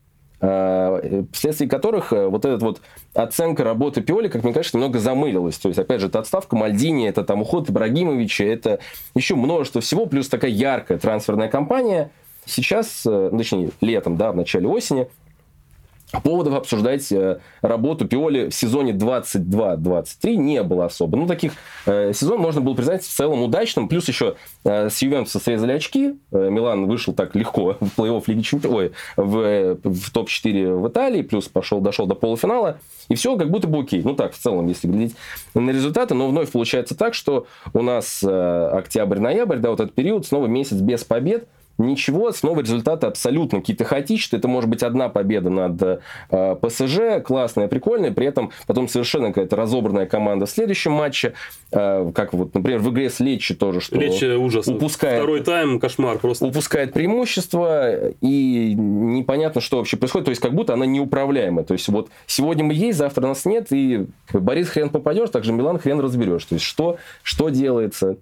вследствие которых э, вот эта вот оценка работы Пиоли, как мне кажется, немного замылилась. То есть, опять же, это отставка Мальдини, это там уход Ибрагимовича, это еще множество всего, плюс такая яркая трансферная кампания. Сейчас, э, ну, точнее, летом, да, в начале осени, поводов обсуждать э, работу Пиоли в сезоне 22-23 не было особо. Ну, таких э, сезон можно было признать в целом удачным. Плюс еще э, с Ювентуса срезали очки. Э, Милан вышел так легко в плей-офф Лиги Чемпионов, ой, в, в топ-4 в Италии, плюс пошел, дошел до полуфинала. И все как будто бы окей. Ну, так, в целом, если глядеть на результаты. Но вновь получается так, что у нас э, октябрь-ноябрь, да, вот этот период, снова месяц без побед – ничего, снова результаты абсолютно какие-то хаотичные. Это может быть одна победа над э, ПСЖ, классная, прикольная, при этом потом совершенно какая-то разобранная команда в следующем матче, э, как вот, например, в игре с Лечи тоже, что
Лечи ужас.
Упускает,
Второй тайм, кошмар просто.
Упускает преимущество, и непонятно, что вообще происходит, то есть как будто она неуправляемая. То есть вот сегодня мы есть, завтра нас нет, и Борис хрен попадешь, также Милан хрен разберешь. То есть что, что делается,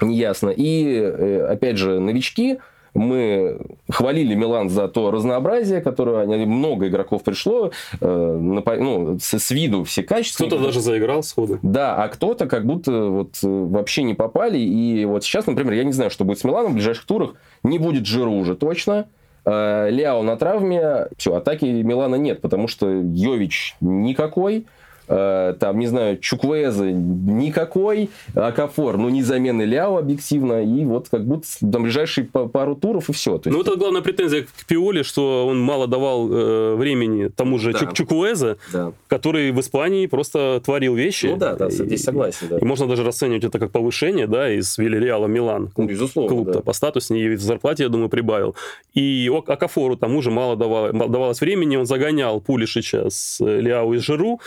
неясно. И, э, опять же, новички, мы хвалили Милан за то разнообразие, которое они, много игроков пришло, э, ну, с, с виду все качества.
Кто-то даже заиграл сходу.
Да, а кто-то как будто вот э, вообще не попали. И вот сейчас, например, я не знаю, что будет с Миланом в ближайших турах. Не будет Жиру уже точно. Э, Ляо на травме. Все, атаки Милана нет, потому что Йович никакой. Э, там, не знаю, Чуквеза никакой, Акафор, ну, не замены Ляо объективно, и вот как будто там ближайшие пару туров и все.
Ну, это главная претензия к Пиоле, что он мало давал э, времени тому же да. Чук Чуквеза, да. который в Испании просто творил вещи.
Ну да, да, здесь согласен. Да.
И можно даже расценивать это как повышение, да, из Вильяреала Милан.
Ну, безусловно,
Клуб-то
да.
по статуснее и в зарплате, я думаю, прибавил. И Акафору тому же мало давал, давалось времени, он загонял Пулишича с Ляо и Жиру,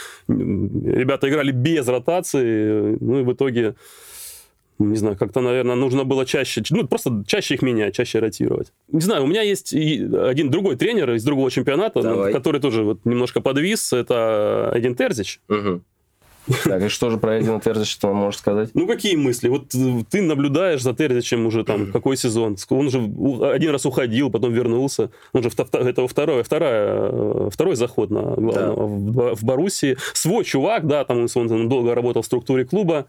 ребята играли без ротации, ну и в итоге, не знаю, как-то, наверное, нужно было чаще, ну, просто чаще их менять, чаще ротировать. Не знаю, у меня есть один другой тренер из другого чемпионата, Давай. который тоже вот немножко подвис, это один Терзич.
Угу. Так, и что же про Эдина Терзича ты можешь сказать?
Ну, какие мысли? Вот э, ты наблюдаешь за Терзичем уже там какой сезон? Он уже один раз уходил, потом вернулся. Он же это второй, вторая, э, второй заход на главного да. в, в Боруссии. Свой чувак, да, там он, он долго работал в структуре клуба.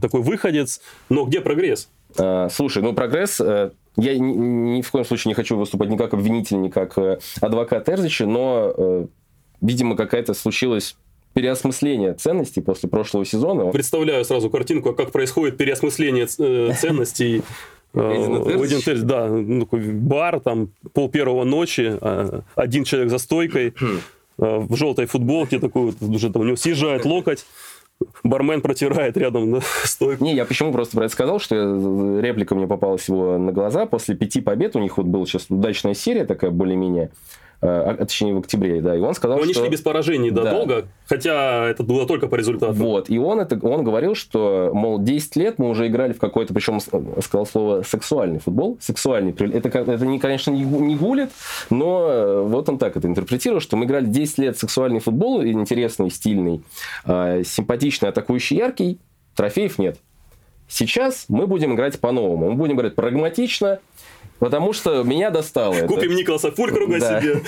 Такой выходец. Но где прогресс?
А, слушай, ну прогресс э, я ни, ни в коем случае не хочу выступать ни как обвинитель, ни как адвокат Терзича, но, видимо, какая-то случилась переосмысление ценностей после прошлого сезона.
Представляю сразу картинку, как происходит переосмысление э, ценностей. Э, да, ну, такой бар, там, пол первого ночи, а, один человек за стойкой, хм. э, в желтой футболке, такой уже там у него съезжает локоть, бармен протирает рядом да, стойку.
Не, я почему просто про это сказал, что реплика мне попалась его на глаза. После пяти побед у них вот была сейчас удачная серия такая более-менее. А, а, точнее в октябре, да, и он сказал,
Но
они
что... шли без поражений, да, да, долго, хотя это было только по результату.
Вот, и он, это, он говорил, что, мол, 10 лет мы уже играли в какой-то, причем сказал слово сексуальный футбол, сексуальный, это, это не, конечно, не, не гулит, но э, вот он так это интерпретировал, что мы играли 10 лет сексуальный футбол, интересный, стильный, э, симпатичный, атакующий, яркий, трофеев нет. Сейчас мы будем играть по-новому. Мы будем играть прагматично, Потому что меня достало
Купим
это.
Николаса Фулькруга да. себе.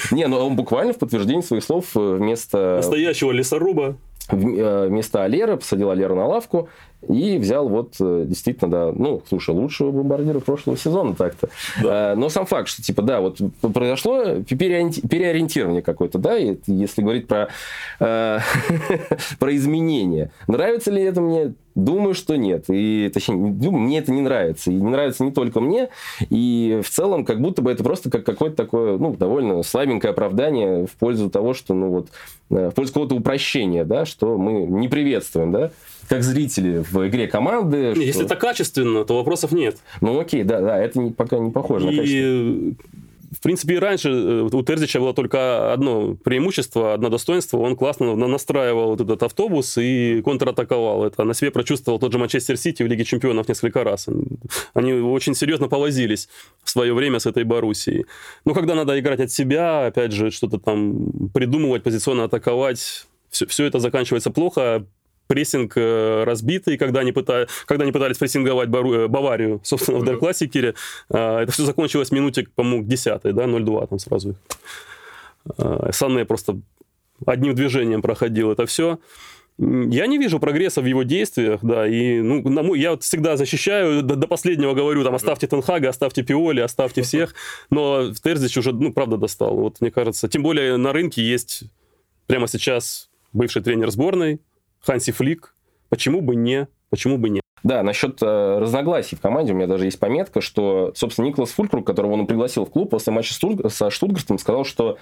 Не, ну он буквально в подтверждение своих слов э, вместо...
Настоящего лесоруба.
Э, вместо Алеры посадил Алеру на лавку и взял вот э, действительно, да, ну, слушай, лучшего бомбардира прошлого сезона так-то. Да. Но сам факт, что, типа, да, вот произошло переориентирование какое-то, да, и если говорить про, про изменения. Нравится ли это мне? Думаю, что нет. И, точнее, думаю, мне это не нравится. И не нравится не только мне. И в целом, как будто бы это просто как какое-то такое, ну, довольно слабенькое оправдание в пользу того, что, ну, вот, э, в пользу какого-то упрощения, да, что мы не приветствуем, да, как зрители в игре команды.
Если что... это качественно, то вопросов нет.
Ну, окей, да, да, это не, пока не похоже
и...
на качество
в принципе, и раньше э, у Терзича было только одно преимущество, одно достоинство. Он классно настраивал вот этот автобус и контратаковал. Это на себе прочувствовал тот же Манчестер Сити в Лиге Чемпионов несколько раз. Они очень серьезно повозились в свое время с этой Боруссией. Но когда надо играть от себя, опять же, что-то там придумывать, позиционно атаковать, все, все это заканчивается плохо прессинг э, разбитый, когда они, пытали, когда они пытались прессинговать Бару, э, Баварию, собственно, в Дер а, Это все закончилось минуте, по-моему, к 10 да, 0-2 там сразу. А, Санне просто одним движением проходил это все. Я не вижу прогресса в его действиях, да, и ну, на мой, я вот всегда защищаю, до, до последнего говорю, там, оставьте Тенхага, оставьте Пиоли, оставьте всех, но Терзич уже, ну, правда, достал, вот, мне кажется. Тем более на рынке есть прямо сейчас бывший тренер сборной, Ханси Флик. Почему бы не? Почему бы не?
Да, насчет э, разногласий в команде у меня даже есть пометка, что, собственно, Николас Фулькруг, которого он пригласил в клуб после матча со Штутгартом, сказал, что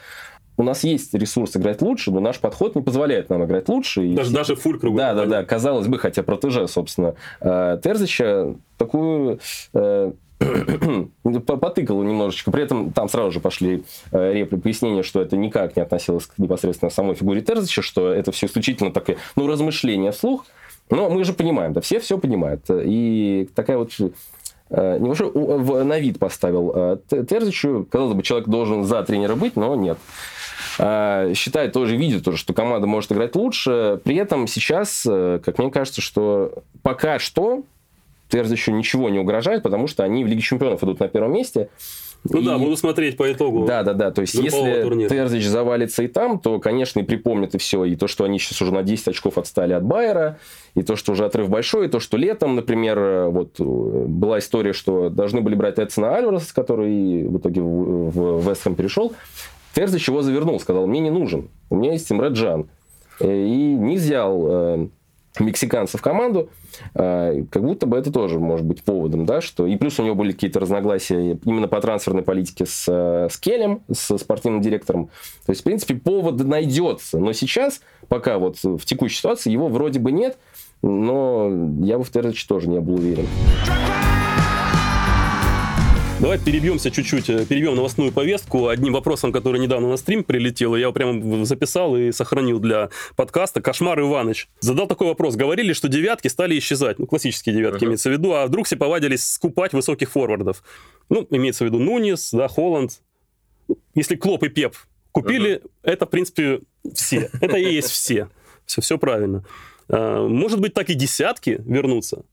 у нас есть ресурс играть лучше, но наш подход не позволяет нам играть лучше.
И даже, даже Фулькругу.
Да, да, да, казалось бы, хотя протеже, собственно, э, Терзича такую э, потыкал немножечко. При этом там сразу же пошли э, репли пояснения, что это никак не относилось к непосредственно самой фигуре Терзича, что это все исключительно такое, ну, размышление вслух. Но мы же понимаем, да, все все понимают. И такая вот э, небольшой на вид поставил э, Терзичу. Казалось бы, человек должен за тренера быть, но нет. Считает тоже, видит тоже, что команда может играть лучше. При этом сейчас, как мне кажется, что пока что Терзичу ничего не угрожает, потому что они в Лиге Чемпионов идут на первом месте.
Ну и... да, буду смотреть по итогу.
Да, да, да. То есть, если турнира. Терзич завалится и там, то, конечно, и припомнит и все. И то, что они сейчас уже на 10 очков отстали от Байера, и то, что уже отрыв большой, и то, что летом, например, вот была история, что должны были брать Эдсона Альварес, который в итоге в Вестхэм перешел. Терзич его завернул, сказал, мне не нужен, у меня есть Имре Джан. И не взял э, мексиканцев в команду, а, как будто бы это тоже может быть поводом, да, что и плюс у него были какие-то разногласия именно по трансферной политике с, с Келем, с спортивным директором. То есть, в принципе, повод найдется, но сейчас, пока вот в текущей ситуации, его вроде бы нет, но я бы в Терзиче тоже не был уверен.
Давай перебьемся чуть-чуть, э, перебьем новостную повестку одним вопросом, который недавно на стрим прилетел, я его прямо записал и сохранил для подкаста. Кошмар Иваныч задал такой вопрос. Говорили, что девятки стали исчезать, ну, классические девятки uh-huh. имеется в виду, а вдруг все повадились скупать высоких форвардов. Ну, имеется в виду Нунис, да, Холланд. Если Клоп и Пеп купили, uh-huh. это, в принципе, все. Это и есть все. Все, все правильно. А, может быть, так и десятки вернутся.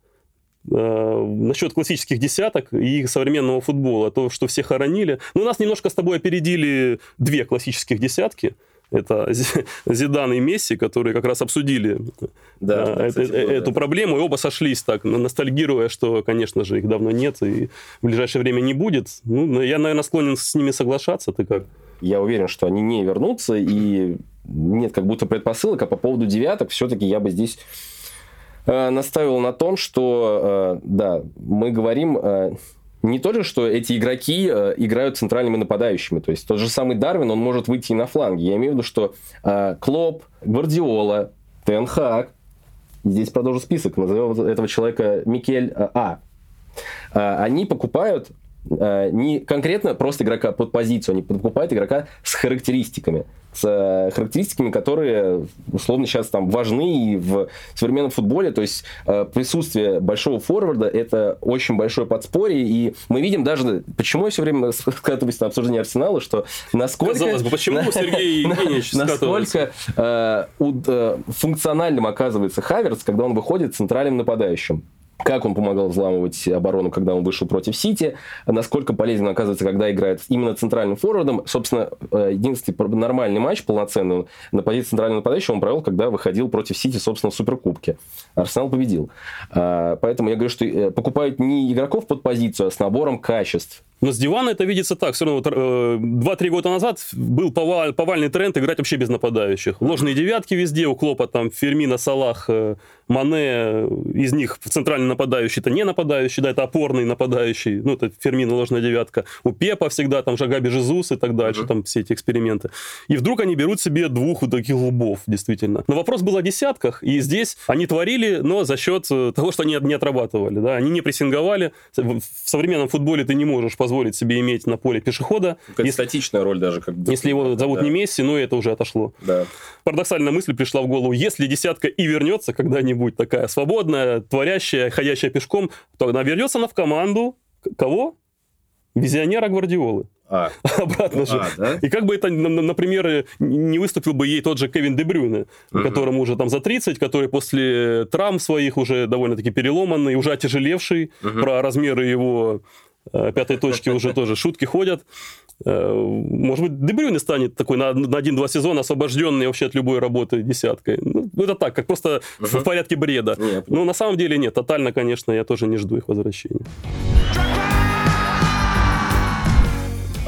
Э, насчет классических десяток и современного футбола, то, что все хоронили. Ну, нас немножко с тобой опередили две классических десятки. Это Зидан и Месси, которые как раз обсудили да, э, кстати, э, эту да. проблему, и оба сошлись так, ностальгируя, что, конечно же, их давно нет и в ближайшее время не будет. Ну, я, наверное, склонен с ними соглашаться. Ты как?
Я уверен, что они не вернутся, и нет как будто предпосылок, а по поводу девяток все-таки я бы здесь наставил на том, что, э, да, мы говорим э, не то же, что эти игроки играют центральными нападающими. То есть тот же самый Дарвин, он может выйти и на фланге. Я имею в виду, что Клоп, Гвардиола, Тенхак, здесь продолжу список, назовем этого человека Микель А. Они покупают не конкретно просто игрока под позицию, они покупают игрока с характеристиками с э, характеристиками, которые, условно, сейчас там важны и в современном футболе. То есть э, присутствие большого форварда – это очень большое подспорье. И мы видим даже, почему я все время скатываюсь на обсуждение Арсенала, что насколько...
Казалось бы, почему Сергей Евгеньевич
Насколько э, функциональным оказывается Хаверс, когда он выходит центральным нападающим как он помогал взламывать оборону, когда он вышел против Сити, насколько полезен оказывается, когда играет именно центральным форвардом. Собственно, э, единственный нормальный матч полноценный на позиции центрального нападающего он провел, когда выходил против Сити, собственно, в Суперкубке. Арсенал победил. А, поэтому я говорю, что э, покупают не игроков под позицию, а с набором качеств.
Но с дивана это видится так. Все равно вот, э, 2-3 года назад был поваль, повальный тренд играть вообще без нападающих. Ложные девятки везде, у Клопа там Фермина, Салах, э, Мане, из них центральный нападающий, это не нападающий, да, это опорный нападающий, ну, это Фермина ложная девятка. У Пепа всегда там Жагаби Жезус и так дальше, uh-huh. там все эти эксперименты. И вдруг они берут себе двух вот таких лбов, действительно. Но вопрос был о десятках, и здесь они творили, но за счет э, того, что они не отрабатывали, да, они не прессинговали. В современном футболе ты не можешь позволить себе иметь на поле пешехода.
Если, статичная роль даже. Как
бы. Если его зовут да. не Месси, ну это уже отошло.
Да.
Парадоксальная мысль пришла в голову. Если десятка и вернется когда-нибудь такая свободная, творящая, ходящая пешком, то она вернется она в команду кого? Визионера Гвардиолы.
А.
Обратно же. А, да? И как бы это, например, не выступил бы ей тот же Кевин Дебрюне, угу. которому уже там за 30, который после травм своих уже довольно-таки переломанный, уже отяжелевший, угу. про размеры его э, пятой точки уже тоже шутки ходят. Э, может быть, Дебрюне станет такой на, на один-два сезона освобожденный вообще от любой работы десяткой. Ну, это так, как просто угу. в порядке бреда. Нет. Но на самом деле нет, тотально, конечно, я тоже не жду их возвращения.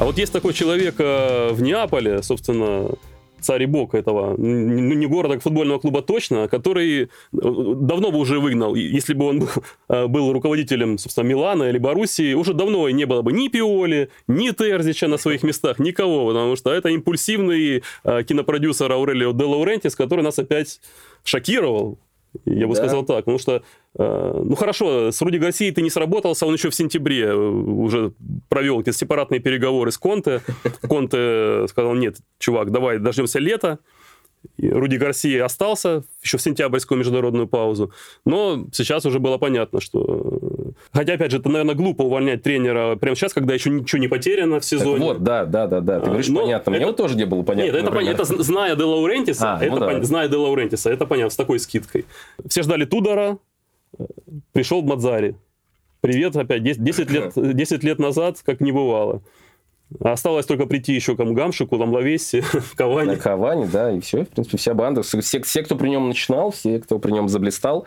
А вот есть такой человек э, в Неаполе, собственно, царь и бог этого, ну, не города, а футбольного клуба точно, который э, давно бы уже выгнал, если бы он э, был руководителем, собственно, Милана или Боруссии, уже давно не было бы ни Пиоли, ни Терзича на своих местах, никого, потому что это импульсивный кинопродюсер Аурелио де Лаурентис, который нас опять шокировал я бы да. сказал так, потому что, э, ну хорошо, с Руди Гарсией ты не сработался, он еще в сентябре э, уже провел эти сепаратные переговоры с Конте. Конте сказал, нет, чувак, давай дождемся лета. Руди Гарсия остался еще в сентябрьскую международную паузу. Но сейчас уже было понятно, что... Хотя, опять же, это, наверное, глупо увольнять тренера прямо сейчас, когда еще ничего не потеряно в сезоне. Так
вот, да, да, да, да. Ты говоришь, Но понятно. Это... Мне вот тоже не было понятно.
Нет, это, это зная Де Лаурентиса, а, это, ну да. пон... зная Де Лаурентиса, это понятно, с такой скидкой. Все ждали Тудора, пришел Мадзари. Привет опять, 10 лет, 10 лет назад, как не бывало. Осталось только прийти еще к Гамшику, Ламлавесе, Кавани.
Кавани, да, и все. В принципе, вся банда. Все, все, кто при нем начинал, все, кто при нем заблистал.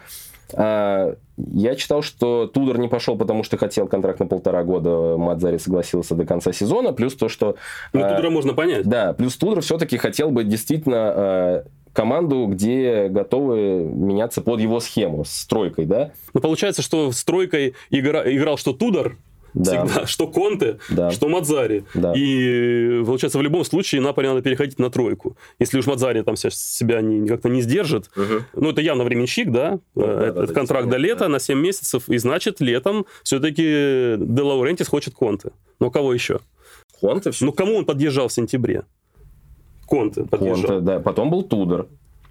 А, я читал, что Тудор не пошел, потому что хотел контракт на полтора года. Мадзари согласился до конца сезона. Плюс то, что...
Ну, а, Тудора можно понять.
Да, плюс Тудор все-таки хотел бы действительно а, команду, где готовы меняться под его схему с тройкой, да?
Ну, получается, что с тройкой игра, играл что Тудор, да. всегда, что Конте, да. что Мадзари. Да. И получается, в любом случае Наполе надо переходить на тройку. Если уж Мадзари там себя не, как-то не сдержит, угу. ну, это явно временщик, да? Ну, да это, да, контракт до лета да. на 7 месяцев, и значит, летом все-таки Де Лаурентис хочет Конте. Ну, кого еще?
Конте все?
Ну, кому он подъезжал в сентябре? Конте подъезжал. Конте,
да. Потом был Тудор.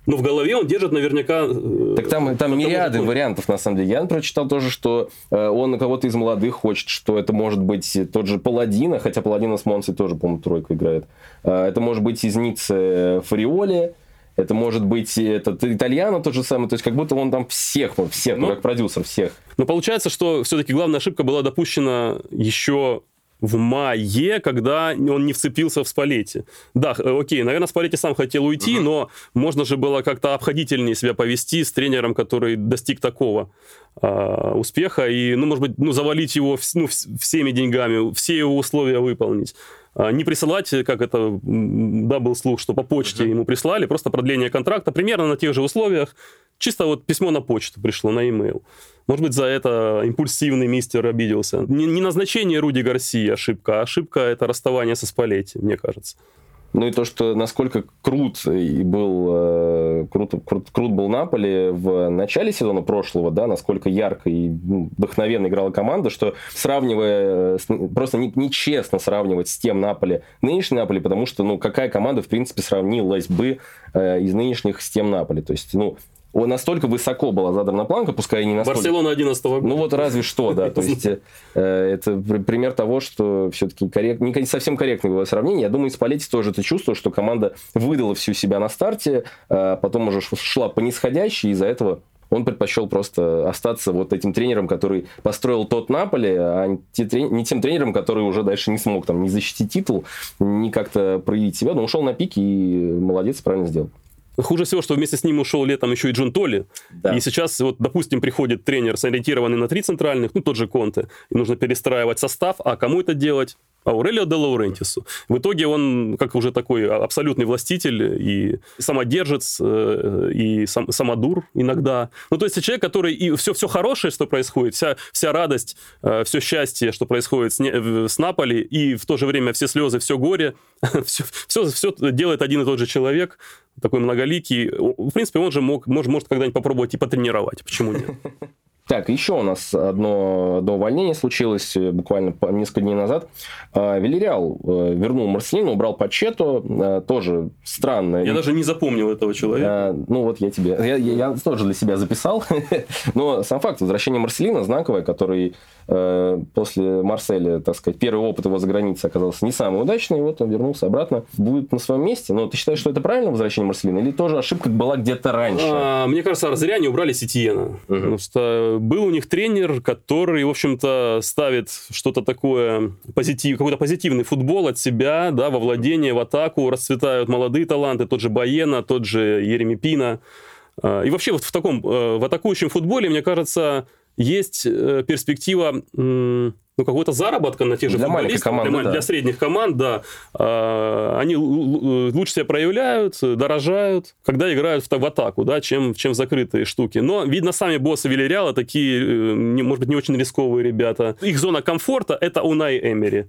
Но в голове он держит наверняка...
Э, так там, там мириады вариантов, на самом деле. Я прочитал тоже, что э, он на кого-то из молодых хочет, что это может быть тот же Паладина, хотя Паладина с Монси тоже, по-моему, тройку играет. Э, это может быть из Ниццы Фариоли, это может быть этот итальяно тот же самый, то есть как будто он там всех, всех, ну, как продюсер, всех.
Но получается, что все-таки главная ошибка была допущена еще в мае, когда он не вцепился в Спалетти. Да, э, окей, наверное, Спалетти сам хотел уйти, uh-huh. но можно же было как-то обходительнее себя повести с тренером, который достиг такого э, успеха, и, ну, может быть, ну, завалить его ну, всеми деньгами, все его условия выполнить. А не присылать, как это, да, был слух, что по почте uh-huh. ему прислали, просто продление контракта, примерно на тех же условиях, чисто вот письмо на почту пришло, на e-mail. Может быть, за это импульсивный мистер обиделся. Не, не назначение Руди Гарсии ошибка, а ошибка – это расставание со Спалетти, мне кажется.
Ну и то, что насколько крут и был э, крут, крут, крут был Наполи в начале сезона прошлого, да, насколько ярко и вдохновенно играла команда, что сравнивая, просто не, нечестно сравнивать с тем Наполи, нынешний Наполи, потому что, ну, какая команда, в принципе, сравнилась бы э, из нынешних с тем Наполи. То есть, ну, настолько высоко была задана планка, пускай и не настолько...
Барселона 11 года.
Ну вот разве что, да. То есть э, это пример того, что все-таки коррект... не совсем корректное было сравнение. Я думаю, Спалетти тоже это чувство, что команда выдала всю себя на старте, а потом уже шла по нисходящей, и из-за этого он предпочел просто остаться вот этим тренером, который построил тот Наполи, а не тем тренером, который уже дальше не смог там не защитить титул, не как-то проявить себя, но ушел на пике и молодец, правильно сделал.
Хуже всего, что вместе с ним ушел летом еще и Джон Толли. Да. И сейчас, вот, допустим, приходит тренер, сориентированный на три центральных, ну, тот же Конте, и нужно перестраивать состав, а кому это делать? Аурелио де Лаурентису. В итоге он, как уже такой абсолютный властитель и самодержец, э, и сам, самодур иногда. Ну, то есть человек, который и все, все хорошее, что происходит, вся, вся радость, э, все счастье, что происходит с, с Наполи, и в то же время все слезы, все горе, все, все, все делает один и тот же человек, такой многоликий. В принципе, он же мог, может, может когда-нибудь попробовать и потренировать. Почему нет?
Так, еще у нас одно, одно увольнение случилось э, буквально несколько дней назад. А, Вильяреал э, вернул Марселину, убрал Пачету. Э, тоже странно.
Я даже не запомнил этого человека.
Ну, вот я тебе... Я, я, тоже для себя записал. Но сам факт возвращения Марселина знаковое, который после Марселя, так сказать, первый опыт его за границей оказался не самый удачный, и вот он вернулся обратно, будет на своем месте. Но ты считаешь, что это правильное возвращение Марселина, или тоже ошибка была где-то раньше?
А, мне кажется, зря они убрали Сетиена. Угу. Потому что был у них тренер, который, в общем-то, ставит что-то такое, позитив, какой-то позитивный футбол от себя, да, во владение, в атаку, расцветают молодые таланты, тот же Баена, тот же Еремипина. А, и вообще вот в таком, э, в атакующем футболе, мне кажется, есть э, перспектива ну, какого-то заработка на тех же
для футболистов, команды,
для,
да.
для средних команд, да. А, они лучше себя проявляют, дорожают, когда играют в, в атаку, да, чем, чем в закрытые штуки. Но, видно, сами боссы Вильяреала такие, э, может быть, не очень рисковые ребята. Их зона комфорта – это Унай Эмери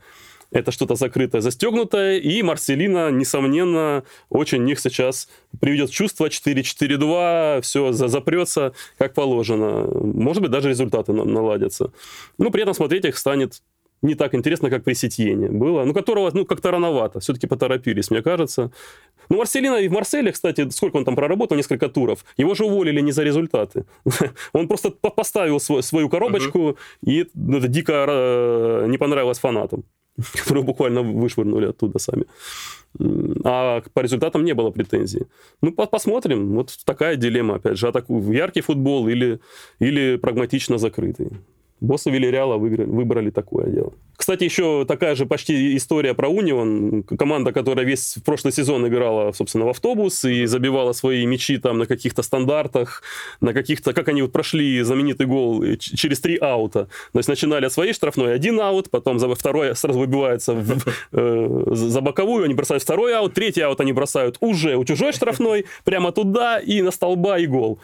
это что-то закрытое, застегнутое, и Марселина, несомненно, очень них сейчас приведет в чувство 4-4-2, все запрется как положено. Может быть, даже результаты наладятся. Но при этом смотреть их станет не так интересно, как при Сетьене было, ну, которого, ну, как-то рановато, все-таки поторопились, мне кажется. Ну, Марселина и в Марселе, кстати, сколько он там проработал, несколько туров, его же уволили не за результаты. он просто поставил свою коробочку, и это дико э, не понравилось фанатам. которую буквально вышвырнули оттуда сами. А по результатам не было претензий. Ну, посмотрим. Вот такая дилемма, опять же. Атаку, яркий футбол или, или прагматично закрытый. Боссы Вильяреала выбрали, такое дело. Кстати, еще такая же почти история про Унион. Команда, которая весь прошлый сезон играла, собственно, в автобус и забивала свои мячи там на каких-то стандартах, на каких-то... Как они вот прошли знаменитый гол через три аута. То есть начинали от своей штрафной один аут, потом за второй сразу выбивается в, э, за боковую, они бросают второй аут, третий аут они бросают уже у чужой штрафной, прямо туда и на столба и гол.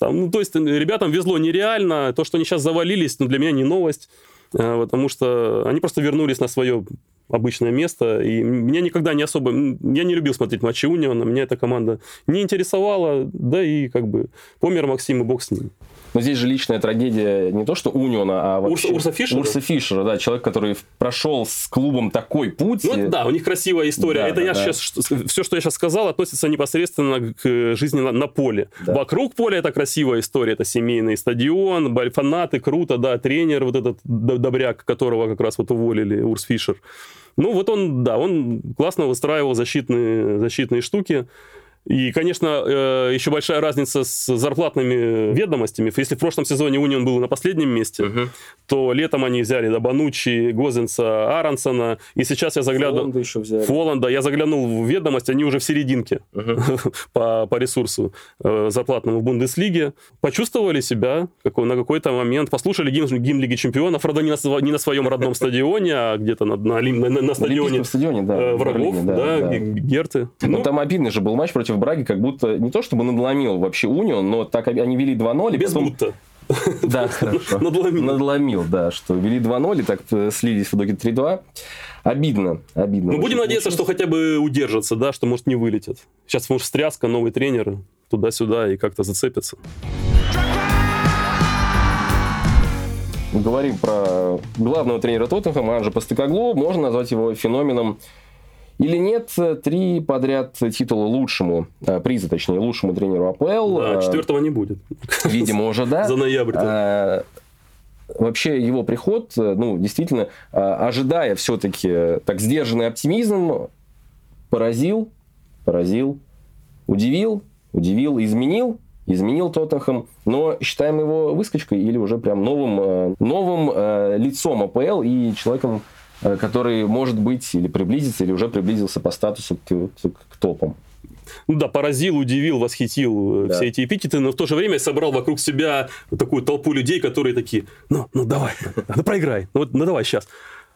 Там, ну, то есть ребятам везло нереально. То, что они сейчас завалились, ну, для меня не новость. Э, потому что они просто вернулись на свое обычное место. И меня никогда не особо... Я не любил смотреть матчи Униона. Меня эта команда не интересовала. Да и как бы помер Максим, и бог с ним.
Но здесь же личная трагедия не то, что Униона, а
вообще... Урса, Урса Фишера?
Урса Фишера, да, человек, который прошел с клубом такой путь.
Ну, да, у них красивая история. Да, Это да, я да. сейчас... Все, что я сейчас сказал, относится непосредственно к жизни на, на поле. Да. Вокруг поля это красивая история. Это семейный стадион, фанаты, круто, да, тренер вот этот добряк, которого как раз вот уволили, Урс Фишер. Ну, вот он, да, он классно выстраивал защитные, защитные штуки. И, конечно, э, еще большая разница с зарплатными ведомостями. Если в прошлом сезоне Унион был на последнем месте, угу. то летом они взяли Добанучи, Гозенса, Аронсона. И сейчас я заглядывал... Фоланда
еще взяли.
Фоланда. Я заглянул в ведомость, они уже в серединке угу. по, по ресурсу э, зарплатному в Бундеслиге. Почувствовали себя на какой-то момент, послушали гимн, гимн Лиги Чемпионов, правда, не на, не на своем родном стадионе, а где-то на, на, на, на стадионе,
стадионе да,
э, врагов,
Берлине, да,
да, да. Герты.
Ну, ну, там обидный же был матч против Браги, как будто не то чтобы надломил вообще Унион, но так они вели 2-0.
Без потом... будто.
Да, хорошо.
Надломил.
Надломил, да, что вели 2-0 и так э, слились в итоге 3-2. Обидно, обидно.
Мы будем надеяться, что хотя бы удержатся, да, что, может, не вылетят. Сейчас, может, встряска, новый тренер, туда-сюда и как-то зацепятся.
Говорим про главного тренера Тоттенхэма, Анжа Постыкоглу. Можно назвать его феноменом или нет три подряд титула лучшему, э, приза, точнее, лучшему тренеру АПЛ.
Да, э, четвертого не будет.
Видимо, уже да.
За ноябрь.
А, вообще его приход, ну, действительно, ожидая все-таки так сдержанный оптимизм, поразил, поразил, удивил, удивил, изменил, изменил Тоттенхэм, но считаем его выскочкой или уже прям новым, новым лицом АПЛ и человеком, который может быть или приблизиться, или уже приблизился по статусу к, к, к топам.
Ну да, поразил, удивил, восхитил э, да. все эти эпитеты, но в то же время собрал вокруг себя такую толпу людей, которые такие, ну, ну давай, ну проиграй, ну, ну давай сейчас.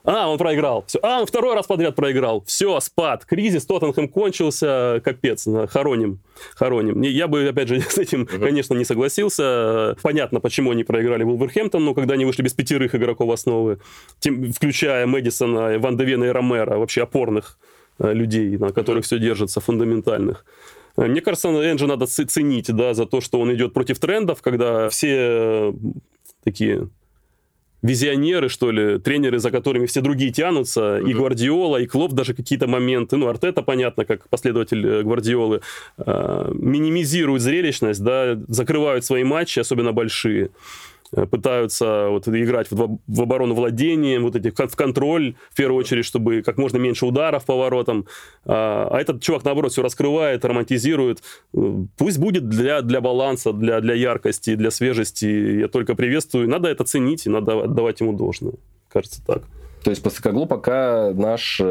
А, он проиграл. Все. А, он второй раз подряд проиграл. Все, спад, кризис, Тоттенхэм кончился, капец, хороним. Хороним. Я бы, опять же, с этим, uh-huh. конечно, не согласился. Понятно, почему они проиграли Вулверхэмптон, но когда они вышли без пятерых игроков основы, тем, включая Мэдисона, Ван Девена и Ромера, вообще опорных э, людей, на которых все держится, фундаментальных. Э, мне кажется, Энджи надо ценить да, за то, что он идет против трендов, когда все такие визионеры, что ли, тренеры, за которыми все другие тянутся, mm-hmm. и Гвардиола, и Клоп даже какие-то моменты, ну, Артета, понятно, как последователь э, Гвардиолы, э, минимизируют зрелищность, да, закрывают свои матчи, особенно большие. Э, пытаются вот играть в, в оборону владением, вот эти в контроль, в первую очередь, чтобы как можно меньше ударов по воротам. А, а этот чувак, наоборот, все раскрывает, романтизирует. Пусть будет для, для баланса, для, для яркости, для свежести. Я только приветствую. Надо это ценить и надо отдавать ему должное. Кажется, так.
То есть Постакоглу пока наш,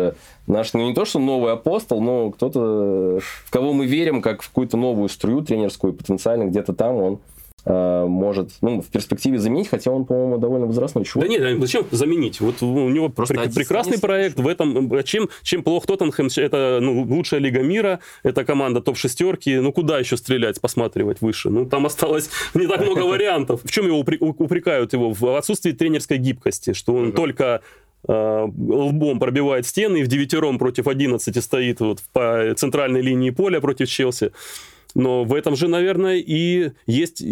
наш, ну не то что новый апостол, но кто-то, в кого мы верим, как в какую-то новую струю тренерскую, потенциально где-то там он может ну, в перспективе заменить, хотя он, по-моему, довольно возрастной чувак.
Да нет, зачем заменить? Вот у него Просто пр- прекрасный проект в этом. Э, чем, чем плох Тоттенхэм? Это ну, лучшая лига мира, это команда топ-шестерки. Ну, куда еще стрелять, посматривать выше? Ну, там осталось не так много вариантов. В чем его упрекают его? В отсутствии тренерской гибкости, что он только э, лбом пробивает стены и в девятером против 11 стоит вот по центральной линии поля против Челси. Но в этом же, наверное, и есть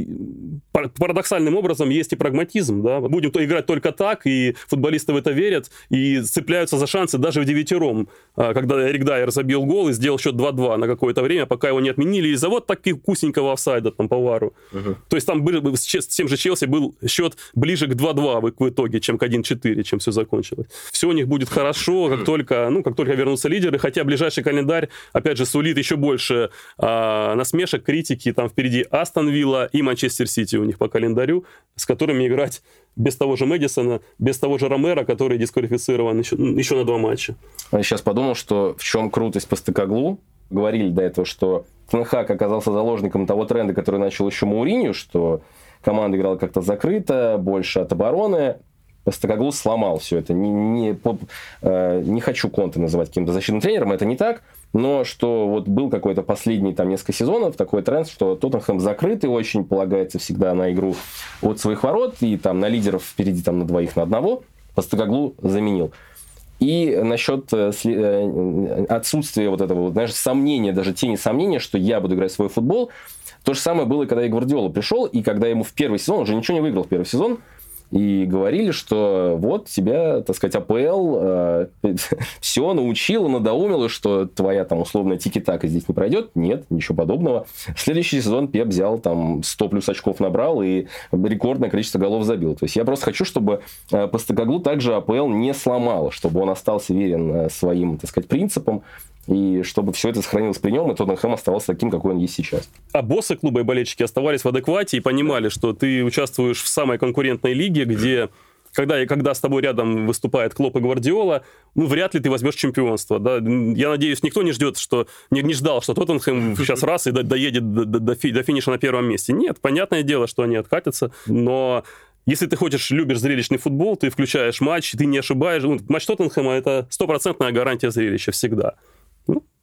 парадоксальным образом есть и прагматизм. Да? Будем то играть только так, и футболисты в это верят, и цепляются за шансы даже в девятером. А, когда Эрик Дайер забил гол и сделал счет 2-2 на какое-то время, пока его не отменили из-за вот таких вкусненького офсайда там по вару. Угу. То есть там был, с тем же Челси был счет ближе к 2-2 в итоге, чем к 1-4, чем все закончилось. Все у них будет хорошо, как только, ну, как только вернутся лидеры, хотя ближайший календарь, опять же, сулит еще больше а, насмешек, критики. Там впереди Астон Вилла и Манчестер Сити у них по календарю, с которыми играть без того же Мэдисона, без того же Ромера, который дисквалифицирован еще, еще на два матча.
Я сейчас подумал, что в чем крутость по стыкоглу. Говорили до этого, что Тенхак оказался заложником того тренда, который начал еще Мауриню, что команда играла как-то закрыто, больше от обороны. Постакоглу сломал все это. Не, не, по, э, не хочу Конте называть каким-то защитным тренером, это не так. Но что вот был какой-то последний там несколько сезонов такой тренд, что Тоттенхэм закрытый очень, полагается всегда на игру от своих ворот, и там на лидеров впереди там на двоих, на одного. Постакоглу заменил. И насчет э, э, отсутствия вот этого, знаешь, сомнения, даже тени сомнения, что я буду играть в свой футбол, то же самое было, когда и Гвардиола пришел, и когда ему в первый сезон, он уже ничего не выиграл в первый сезон, и говорили, что вот тебя, так сказать, АПЛ э, все научила, надоумила, что твоя там условная тики-така здесь не пройдет. Нет, ничего подобного. Следующий сезон Пеп взял там 100 плюс очков набрал и рекордное количество голов забил. То есть я просто хочу, чтобы э, Постакоглу также АПЛ не сломала, чтобы он остался верен э, своим, так сказать, принципам и чтобы все это сохранилось при нем, и Тоттенхэм оставался таким, какой он есть сейчас.
А боссы клуба и болельщики оставались в адеквате и понимали, что ты участвуешь в самой конкурентной лиге, где когда, когда с тобой рядом выступает Клоп и Гвардиола, ну, вряд ли ты возьмешь чемпионство. Да? Я надеюсь, никто не ждет, что не, не ждал, что Тоттенхэм сейчас раз и до, доедет до, до, до финиша на первом месте. Нет, понятное дело, что они откатятся, но если ты хочешь, любишь зрелищный футбол, ты включаешь матч, ты не ошибаешь. Ну, матч Тоттенхэма – это стопроцентная гарантия зрелища всегда.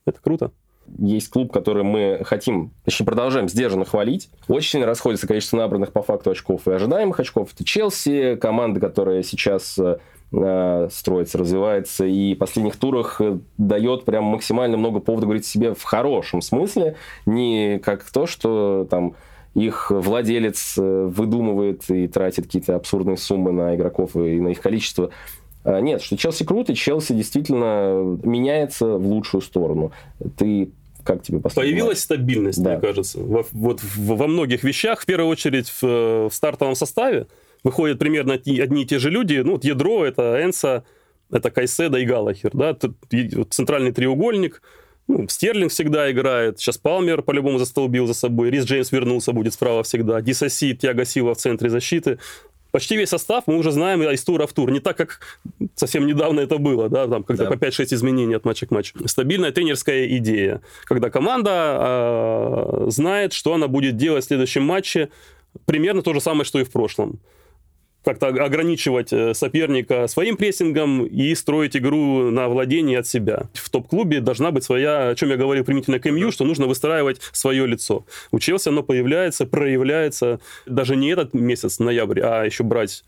Это круто.
Есть клуб, который мы хотим, точнее, продолжаем сдержанно хвалить. Очень сильно расходится количество набранных по факту очков и ожидаемых очков. Это Челси, команда, которая сейчас э, строится, развивается и в последних турах э, дает прям максимально много повода говорить себе в хорошем смысле, не как то, что там их владелец э, выдумывает и тратит какие-то абсурдные суммы на игроков и на их количество. А, нет, что Челси крут, и Челси действительно меняется в лучшую сторону. Ты как тебе
последний Появилась матч? стабильность, да. мне кажется. Во, вот во многих вещах, в первую очередь в, в стартовом составе, выходят примерно одни и те же люди. Ну, вот ядро – это Энса, это Кайседа и Галахер. Да? Тут центральный треугольник. Ну, Стерлинг всегда играет. Сейчас Палмер по-любому застолбил за собой. Рис Джеймс вернулся, будет справа всегда. Дисаси, Тиаго Сила в центре защиты почти весь состав мы уже знаем из тура в тур. Не так, как совсем недавно это было, да, там, когда да. по 5-6 изменений от матча к матчу. Стабильная тренерская идея, когда команда э, знает, что она будет делать в следующем матче, примерно то же самое, что и в прошлом как-то ограничивать э, соперника своим прессингом и строить игру на владении от себя. В топ-клубе должна быть своя, о чем я говорил примитивно к МЮ, что нужно выстраивать свое лицо. У Челси оно появляется, проявляется даже не этот месяц, ноябрь, а еще брать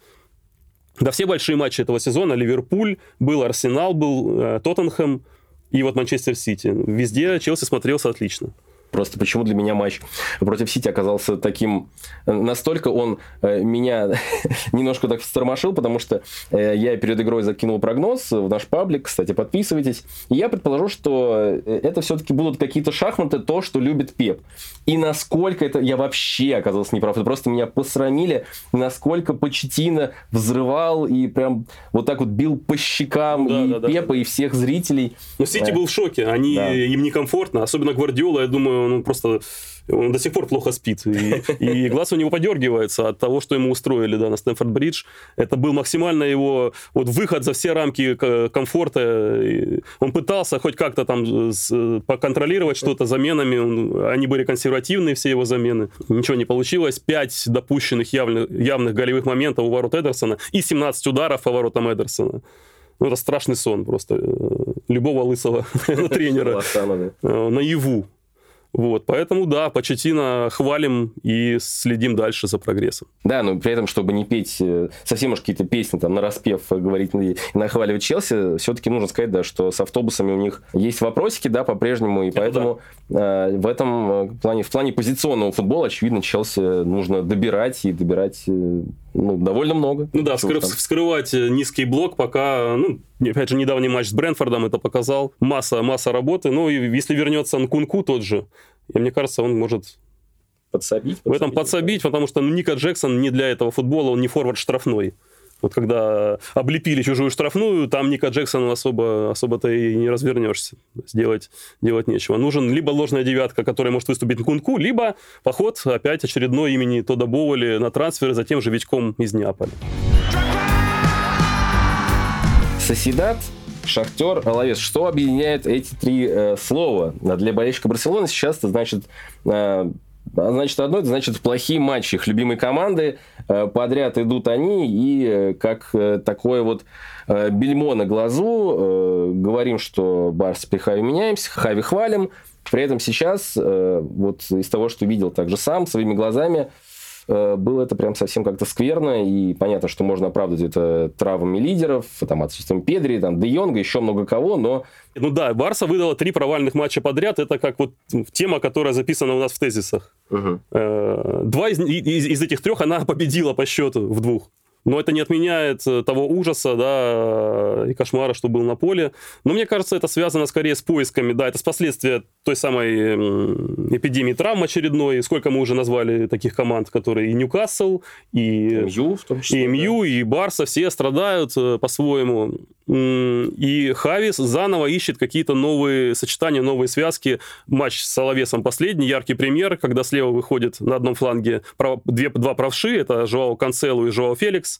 да все большие матчи этого сезона, Ливерпуль был, Арсенал был, э, Тоттенхэм и вот Манчестер Сити. Везде Челси смотрелся отлично.
Просто почему для меня матч против Сити оказался таким... Настолько он э, меня немножко так стормошил, потому что э, я перед игрой закинул прогноз в наш паблик, кстати, подписывайтесь. И я предположу, что э, это все-таки будут какие-то шахматы, то, что любит Пеп. И насколько это... Я вообще оказался неправ. Это просто меня посрамили, насколько Почетина взрывал и прям вот так вот бил по щекам да, и да, Пепа, да. и всех зрителей.
Но Сити был в шоке. Они, да. Им некомфортно. Особенно Гвардиола, я думаю, он просто он до сих пор плохо спит. И, и глаз у него подергивается от того, что ему устроили да, на Стэнфорд-Бридж. Это был максимально его вот, выход за все рамки комфорта. Он пытался хоть как-то там поконтролировать что-то заменами. Он, они были консервативные, все его замены. Ничего не получилось. Пять допущенных явных, явных голевых моментов у ворот Эдерсона и 17 ударов по воротам Эдерсона. Ну, это страшный сон просто э, любого лысого тренера э, наяву. Вот, поэтому, да, Почетина хвалим и следим дальше за прогрессом.
Да, но при этом, чтобы не петь э, совсем уж какие-то песни, там, на распев говорить и нахваливать Челси, все-таки нужно сказать, да, что с автобусами у них есть вопросики, да, по-прежнему, и Это поэтому да. э, в этом э, плане, в плане позиционного футбола, очевидно, Челси нужно добирать и добирать э, ну, довольно много.
Ну да, вскры- вскрывать низкий блок, пока, ну, опять же, недавний матч с Брэнфордом это показал. Масса, масса работы. Ну, и если вернется Нкунку тот же, и мне кажется, он может
подсобить,
подсобить. В этом подсобить, потому что Ника Джексон не для этого футбола, он не форвард штрафной. Вот когда облепили чужую штрафную, там Ника Джексона особо, особо-то и не развернешься. Сделать, делать нечего. Нужен либо ложная девятка, которая может выступить на Кунку, либо поход опять очередной имени Тода Боуэли на трансфер за тем же Витьком из Неаполя.
Соседат Шахтер, Алавес. Что объединяет эти три э, слова? Для болельщика Барселоны сейчас это значит э, Значит, одно, значит плохие матчи их любимой команды. Э, подряд идут они, и э, как э, такое вот бельмо на глазу говорим, что Барс при Хави меняемся, Хави хвалим. При этом сейчас, вот из того, что видел также сам, своими глазами, было это прям совсем как-то скверно, и понятно, что можно оправдывать это травмами лидеров, там, отсутствием Педри, там, Де Йонга, еще много кого, но...
Ну да, Барса выдала три провальных матча подряд, это как вот тема, которая записана у нас в тезисах. Угу. Два из, из, из этих трех она победила по счету в двух. Но это не отменяет э, того ужаса, да, и кошмара, что был на поле. Но мне кажется, это связано скорее с поисками, да, это с последствия той самой эпидемии травм очередной. Сколько мы уже назвали таких команд, которые и Ньюкасл, и МЮ, в том числе, и, МЮ, да. и Барса, все страдают э, по-своему. И Хавис заново ищет какие-то новые сочетания, новые связки. Матч с Соловесом последний, яркий пример, когда слева выходит на одном фланге две, два правши, это Жоао Канцелу и Жоао Феликс.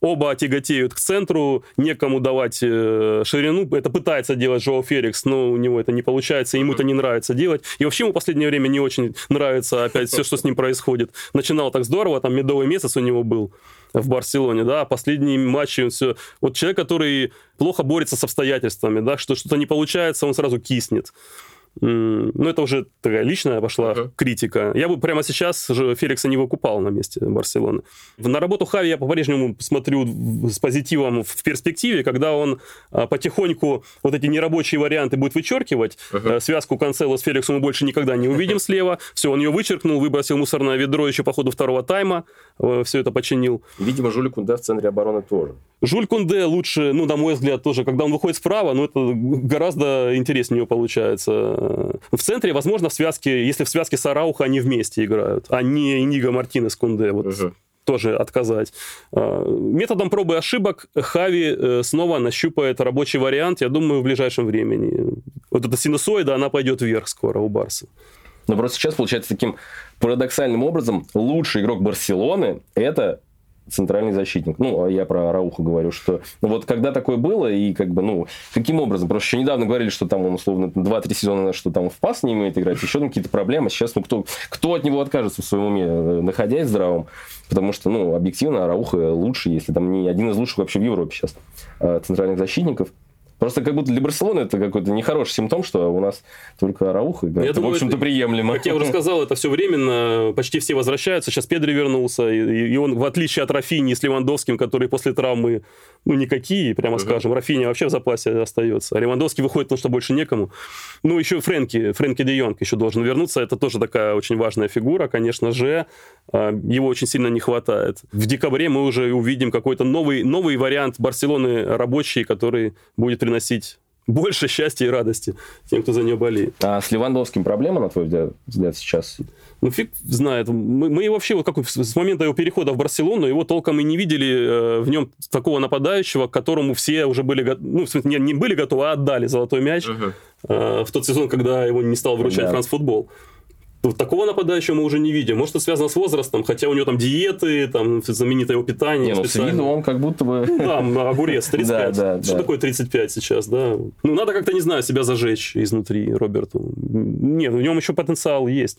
Оба тяготеют к центру, некому давать э, ширину. Это пытается делать Жоао Феликс, но у него это не получается, ему это не нравится делать. И вообще ему в последнее время не очень нравится опять все, что с ним происходит. Начинал так здорово, там медовый месяц у него был в Барселоне, да, последние матчи, он все... Вот человек, который плохо борется с обстоятельствами, да, что что-то не получается, он сразу киснет. Ну, это уже такая личная пошла uh-huh. критика. Я бы прямо сейчас же Феликса не выкупал на месте Барселоны. На работу Хави я по-прежнему смотрю с позитивом в перспективе, когда он а, потихоньку вот эти нерабочие варианты будет вычеркивать. Uh-huh. Связку Канцело с Феликсом мы больше никогда не увидим слева. Все, он ее вычеркнул, выбросил мусорное ведро еще по ходу второго тайма. Э, все это починил.
Видимо, Жулик Кунде в центре обороны тоже.
Жуль Кунде лучше, ну, на мой взгляд, тоже, когда он выходит справа, ну, это гораздо интереснее у него получается в центре, возможно, в связке, если в связке с Арауха они вместе играют, а не Иниго Мартинес Кунде. Вот. Угу тоже отказать. А, методом пробы и ошибок Хави э, снова нащупает рабочий вариант, я думаю, в ближайшем времени. Вот эта синусоида, она пойдет вверх скоро у Барса.
Но просто сейчас получается таким парадоксальным образом лучший игрок Барселоны – это центральный защитник. Ну, а я про Рауху говорю, что ну, вот когда такое было, и как бы, ну, каким образом? Просто еще недавно говорили, что там он, условно, 2-3 сезона, что там в пас не умеет играть, еще там какие-то проблемы. Сейчас, ну, кто, кто от него откажется в своем уме, э, находясь здравым? Потому что, ну, объективно, Рауха лучше, если там не один из лучших вообще в Европе сейчас э, центральных защитников. Просто как будто для Барселоны это какой-то нехороший симптом, что у нас только Арауха играет. Это, думаю, в общем-то, приемлемо.
Как я уже сказал, это все временно. Почти все возвращаются. Сейчас Педри вернулся. И, он, в отличие от Рафини с Левандовским, который после травмы, ну, никакие, прямо скажем. Рафини вообще в запасе остается. А Левандовский выходит, потому что больше некому. Ну, еще Фрэнки, Фрэнки де Йонг еще должен вернуться. Это тоже такая очень важная фигура, конечно же. А, его очень сильно не хватает. В декабре мы уже увидим какой-то новый, новый вариант Барселоны рабочий, который будет приносить больше счастья и радости тем, кто за нее болеет.
А с Левандовским проблема, на твой взгляд, сейчас?
Ну, фиг знает. Мы, мы вообще, вот как с момента его перехода в Барселону, его толком и не видели э, в нем такого нападающего, к которому все уже были, ну, в смысле, не, не были готовы, а отдали золотой мяч uh-huh. э, в тот сезон, когда его не стал вручать да. Франс Футбол. Такого нападающего мы уже не видим. Может, это связано с возрастом, хотя у него там диеты, там знаменитое его питание.
Не, ну, с виду он как будто бы...
Ну, да, огурец, 35. да, да, Что да. такое 35 сейчас, да? Ну, надо как-то, не знаю, себя зажечь изнутри Роберту. Нет, в нем еще потенциал есть.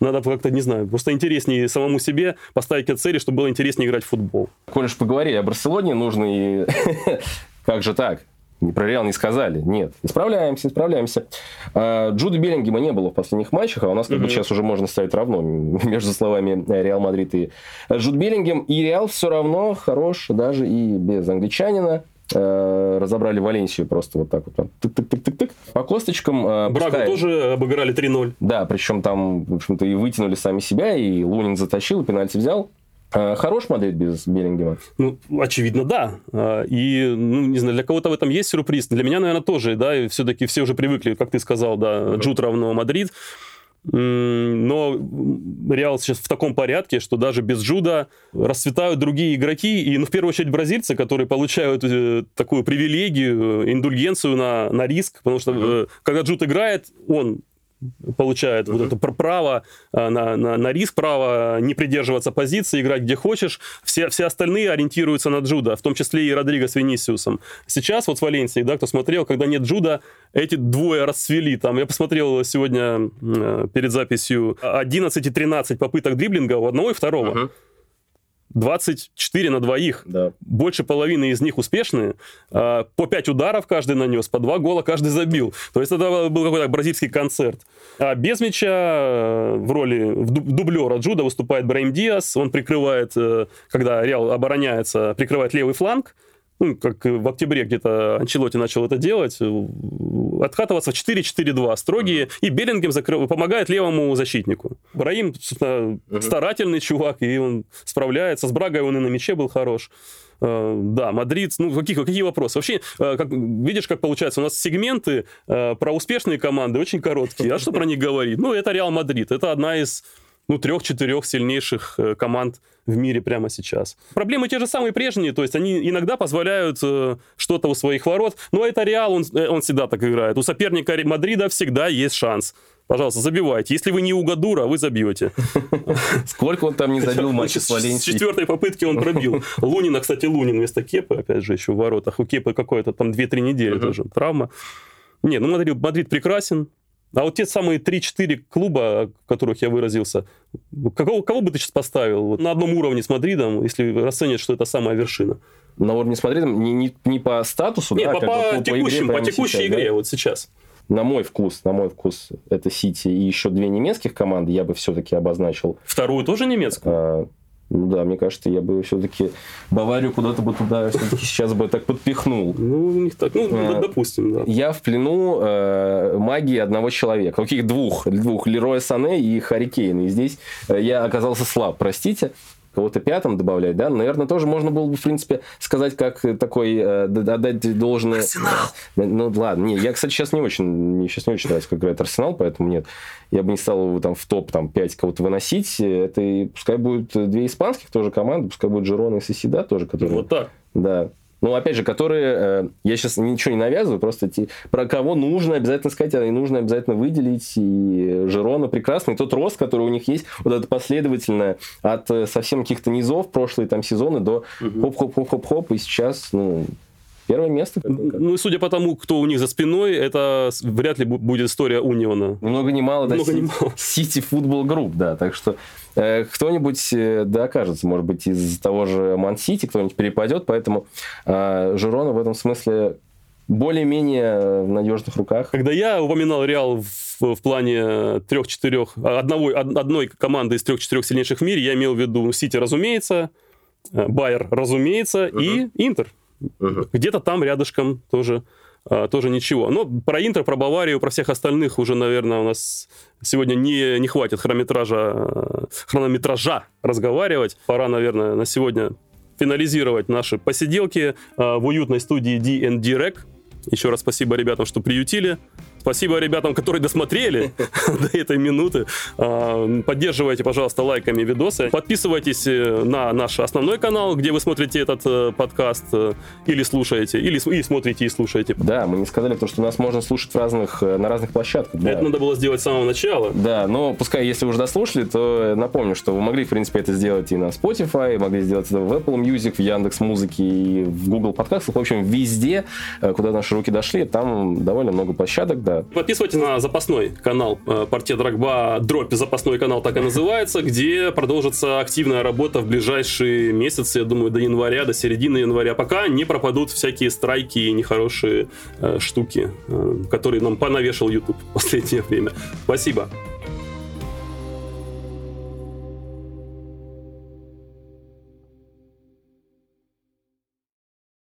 Надо как-то, не знаю, просто интереснее самому себе поставить цели, чтобы было интереснее играть в футбол.
Коль уж поговорили о Барселоне, нужно и... Как же так? Про Реал не сказали. Нет. Исправляемся, исправляемся. А, Джуда Беллингема не было в последних матчах, а у нас как бы сейчас уже можно ставить равно между словами Реал Мадрид и Джуд Беллингем. И Реал все равно хорош даже и без англичанина. А, разобрали Валенсию просто вот так вот. Тык-тык-тык-тык-тык. По косточкам...
Брагу пускай... тоже обыграли 3-0.
Да, причем там, в общем-то, и вытянули сами себя, и Лунин затащил, и пенальти взял. А, хорош Мадрид без Беллингема?
Ну, очевидно, да. А, и, ну, не знаю, для кого-то в этом есть сюрприз. Для меня, наверное, тоже, да, и все-таки все уже привыкли, как ты сказал, да, Джуд равно Мадрид. Но Реал сейчас в таком порядке, что даже без Джуда расцветают другие игроки, и, ну, в первую очередь, бразильцы, которые получают э, такую привилегию, э, индульгенцию на, на риск, потому что э, когда Джуд играет, он получает uh-huh. вот это право э, на, на, на риск, право не придерживаться позиции, играть где хочешь. Все, все остальные ориентируются на Джуда, в том числе и Родриго с Венисиусом. Сейчас вот в Валенсии, да, кто смотрел, когда нет Джуда, эти двое расцвели. Там, я посмотрел сегодня э, перед записью 11 и 13 попыток дриблинга у одного и второго. Uh-huh. 24 на двоих. Да. Больше половины из них успешные. А, по 5 ударов каждый нанес, по 2 гола каждый забил. То есть это был какой-то бразильский концерт. А без мяча э, в роли дублера Джуда выступает Брайм Диас. Он прикрывает, э, когда Реал обороняется, прикрывает левый фланг ну, как в октябре где-то Анчелоти начал это делать, э, откатываться в 4-4-2 строгие, и Беллингем закрыв... помогает левому защитнику. Браим, собственно, старательный чувак, и он справляется. С Брагой он и на мяче был хорош. А, да, Мадрид, ну, какие, какие вопросы? Вообще, как, видишь, как получается, у нас сегменты про успешные команды очень короткие. А что про них говорить? Ну, это Реал Мадрид. Это одна из ну, трех-четырех сильнейших э, команд в мире прямо сейчас. Проблемы те же самые прежние, то есть они иногда позволяют э, что-то у своих ворот, но это Реал, он, э, он всегда так играет. У соперника Мадрида всегда есть шанс. Пожалуйста, забивайте. Если вы не Уго Дуро, вы забьете.
Сколько он там не забил матча с Валенсией?
С четвертой попытки он пробил. Лунина, кстати, Лунин вместо Кепы, опять же, еще в воротах. У Кепы какое-то там 2-3 недели тоже травма. Не, ну Мадрид, Мадрид прекрасен. А вот те самые 3-4 клуба, о которых я выразился, кого, кого бы ты сейчас поставил вот, на одном уровне с Мадридом, если расценишь, что это самая вершина?
На уровне с Мадридом не, не, не по статусу,
Нет, да, по, по, по, текущим, по, по текущей сейчас, игре да? вот сейчас.
На мой вкус, на мой вкус, это Сити и еще две немецких команды я бы все-таки обозначил.
Вторую тоже немецкую? А,
ну да, мне кажется, я бы все-таки Баварию куда-то бы туда все-таки сейчас бы так подпихнул.
Ну, у них так, ну, а, допустим, да.
Я в плену э, магии одного человека. Каких двух? Двух. Лероя Сане и Харикейна. И здесь э, я оказался слаб, простите кого-то пятым добавлять, да, наверное, тоже можно было бы, в принципе, сказать, как такой, э, отдать должное... Арсенал! Ну, ладно, не, я, кстати, сейчас не очень, мне сейчас не очень нравится, как играет Арсенал, поэтому нет, я бы не стал его там в топ там, 5 кого-то выносить, это и пускай будет две испанских тоже команды, пускай будет Жирона и Соседа тоже, которые...
Вот так.
Да, ну, опять же, которые... Э, я сейчас ничего не навязываю, просто те, про кого нужно обязательно сказать, а и нужно обязательно выделить. И Жирона прекрасный. Тот рост, который у них есть, вот это последовательное от э, совсем каких-то низов прошлые там сезоны до хоп-хоп-хоп-хоп-хоп. И сейчас, ну, Первое место.
Ну, и судя по тому, кто у них за спиной, это вряд ли будет история Униона.
Много ни мало, да, City Football Group, да. Так что э, кто-нибудь, э, да, окажется, может быть, из того же Ман-Сити, кто-нибудь перепадет, поэтому э, Жирона в этом смысле более-менее в надежных руках.
Когда я упоминал Реал в, в плане трех-четырех, одного, одной команды из трех-четырех сильнейших в мире, я имел в виду Сити, разумеется, Байер, разумеется, uh-huh. и Интер. Uh-huh. Где-то там рядышком тоже а, тоже ничего. Но про Интер, про Баварию, про всех остальных уже, наверное, у нас сегодня не, не хватит хронометража, хронометража разговаривать. Пора, наверное, на сегодня финализировать наши посиделки а, в уютной студии D&D Rec. Еще раз спасибо ребятам, что приютили. Спасибо ребятам, которые досмотрели до этой минуты. А, поддерживайте, пожалуйста, лайками видосы. Подписывайтесь э, на наш основной канал, где вы смотрите этот э, подкаст э, или слушаете, или и смотрите и слушаете.
Да, мы не сказали, то, что нас можно слушать в разных, на разных площадках. Да.
Это надо было сделать с самого начала.
Да, но пускай, если уже дослушали, то напомню, что вы могли, в принципе, это сделать и на Spotify, могли сделать это в Apple Music, в Яндекс Музыке и в Google подкастах. В общем, везде, куда наши руки дошли, там довольно много площадок, да,
Подписывайтесь на запасной канал э, Партия Драгба, дробь запасной канал так и называется, где продолжится активная работа в ближайшие месяцы, я думаю, до января, до середины января, пока не пропадут всякие страйки и нехорошие э, штуки, э, которые нам понавешал YouTube в последнее время. Спасибо.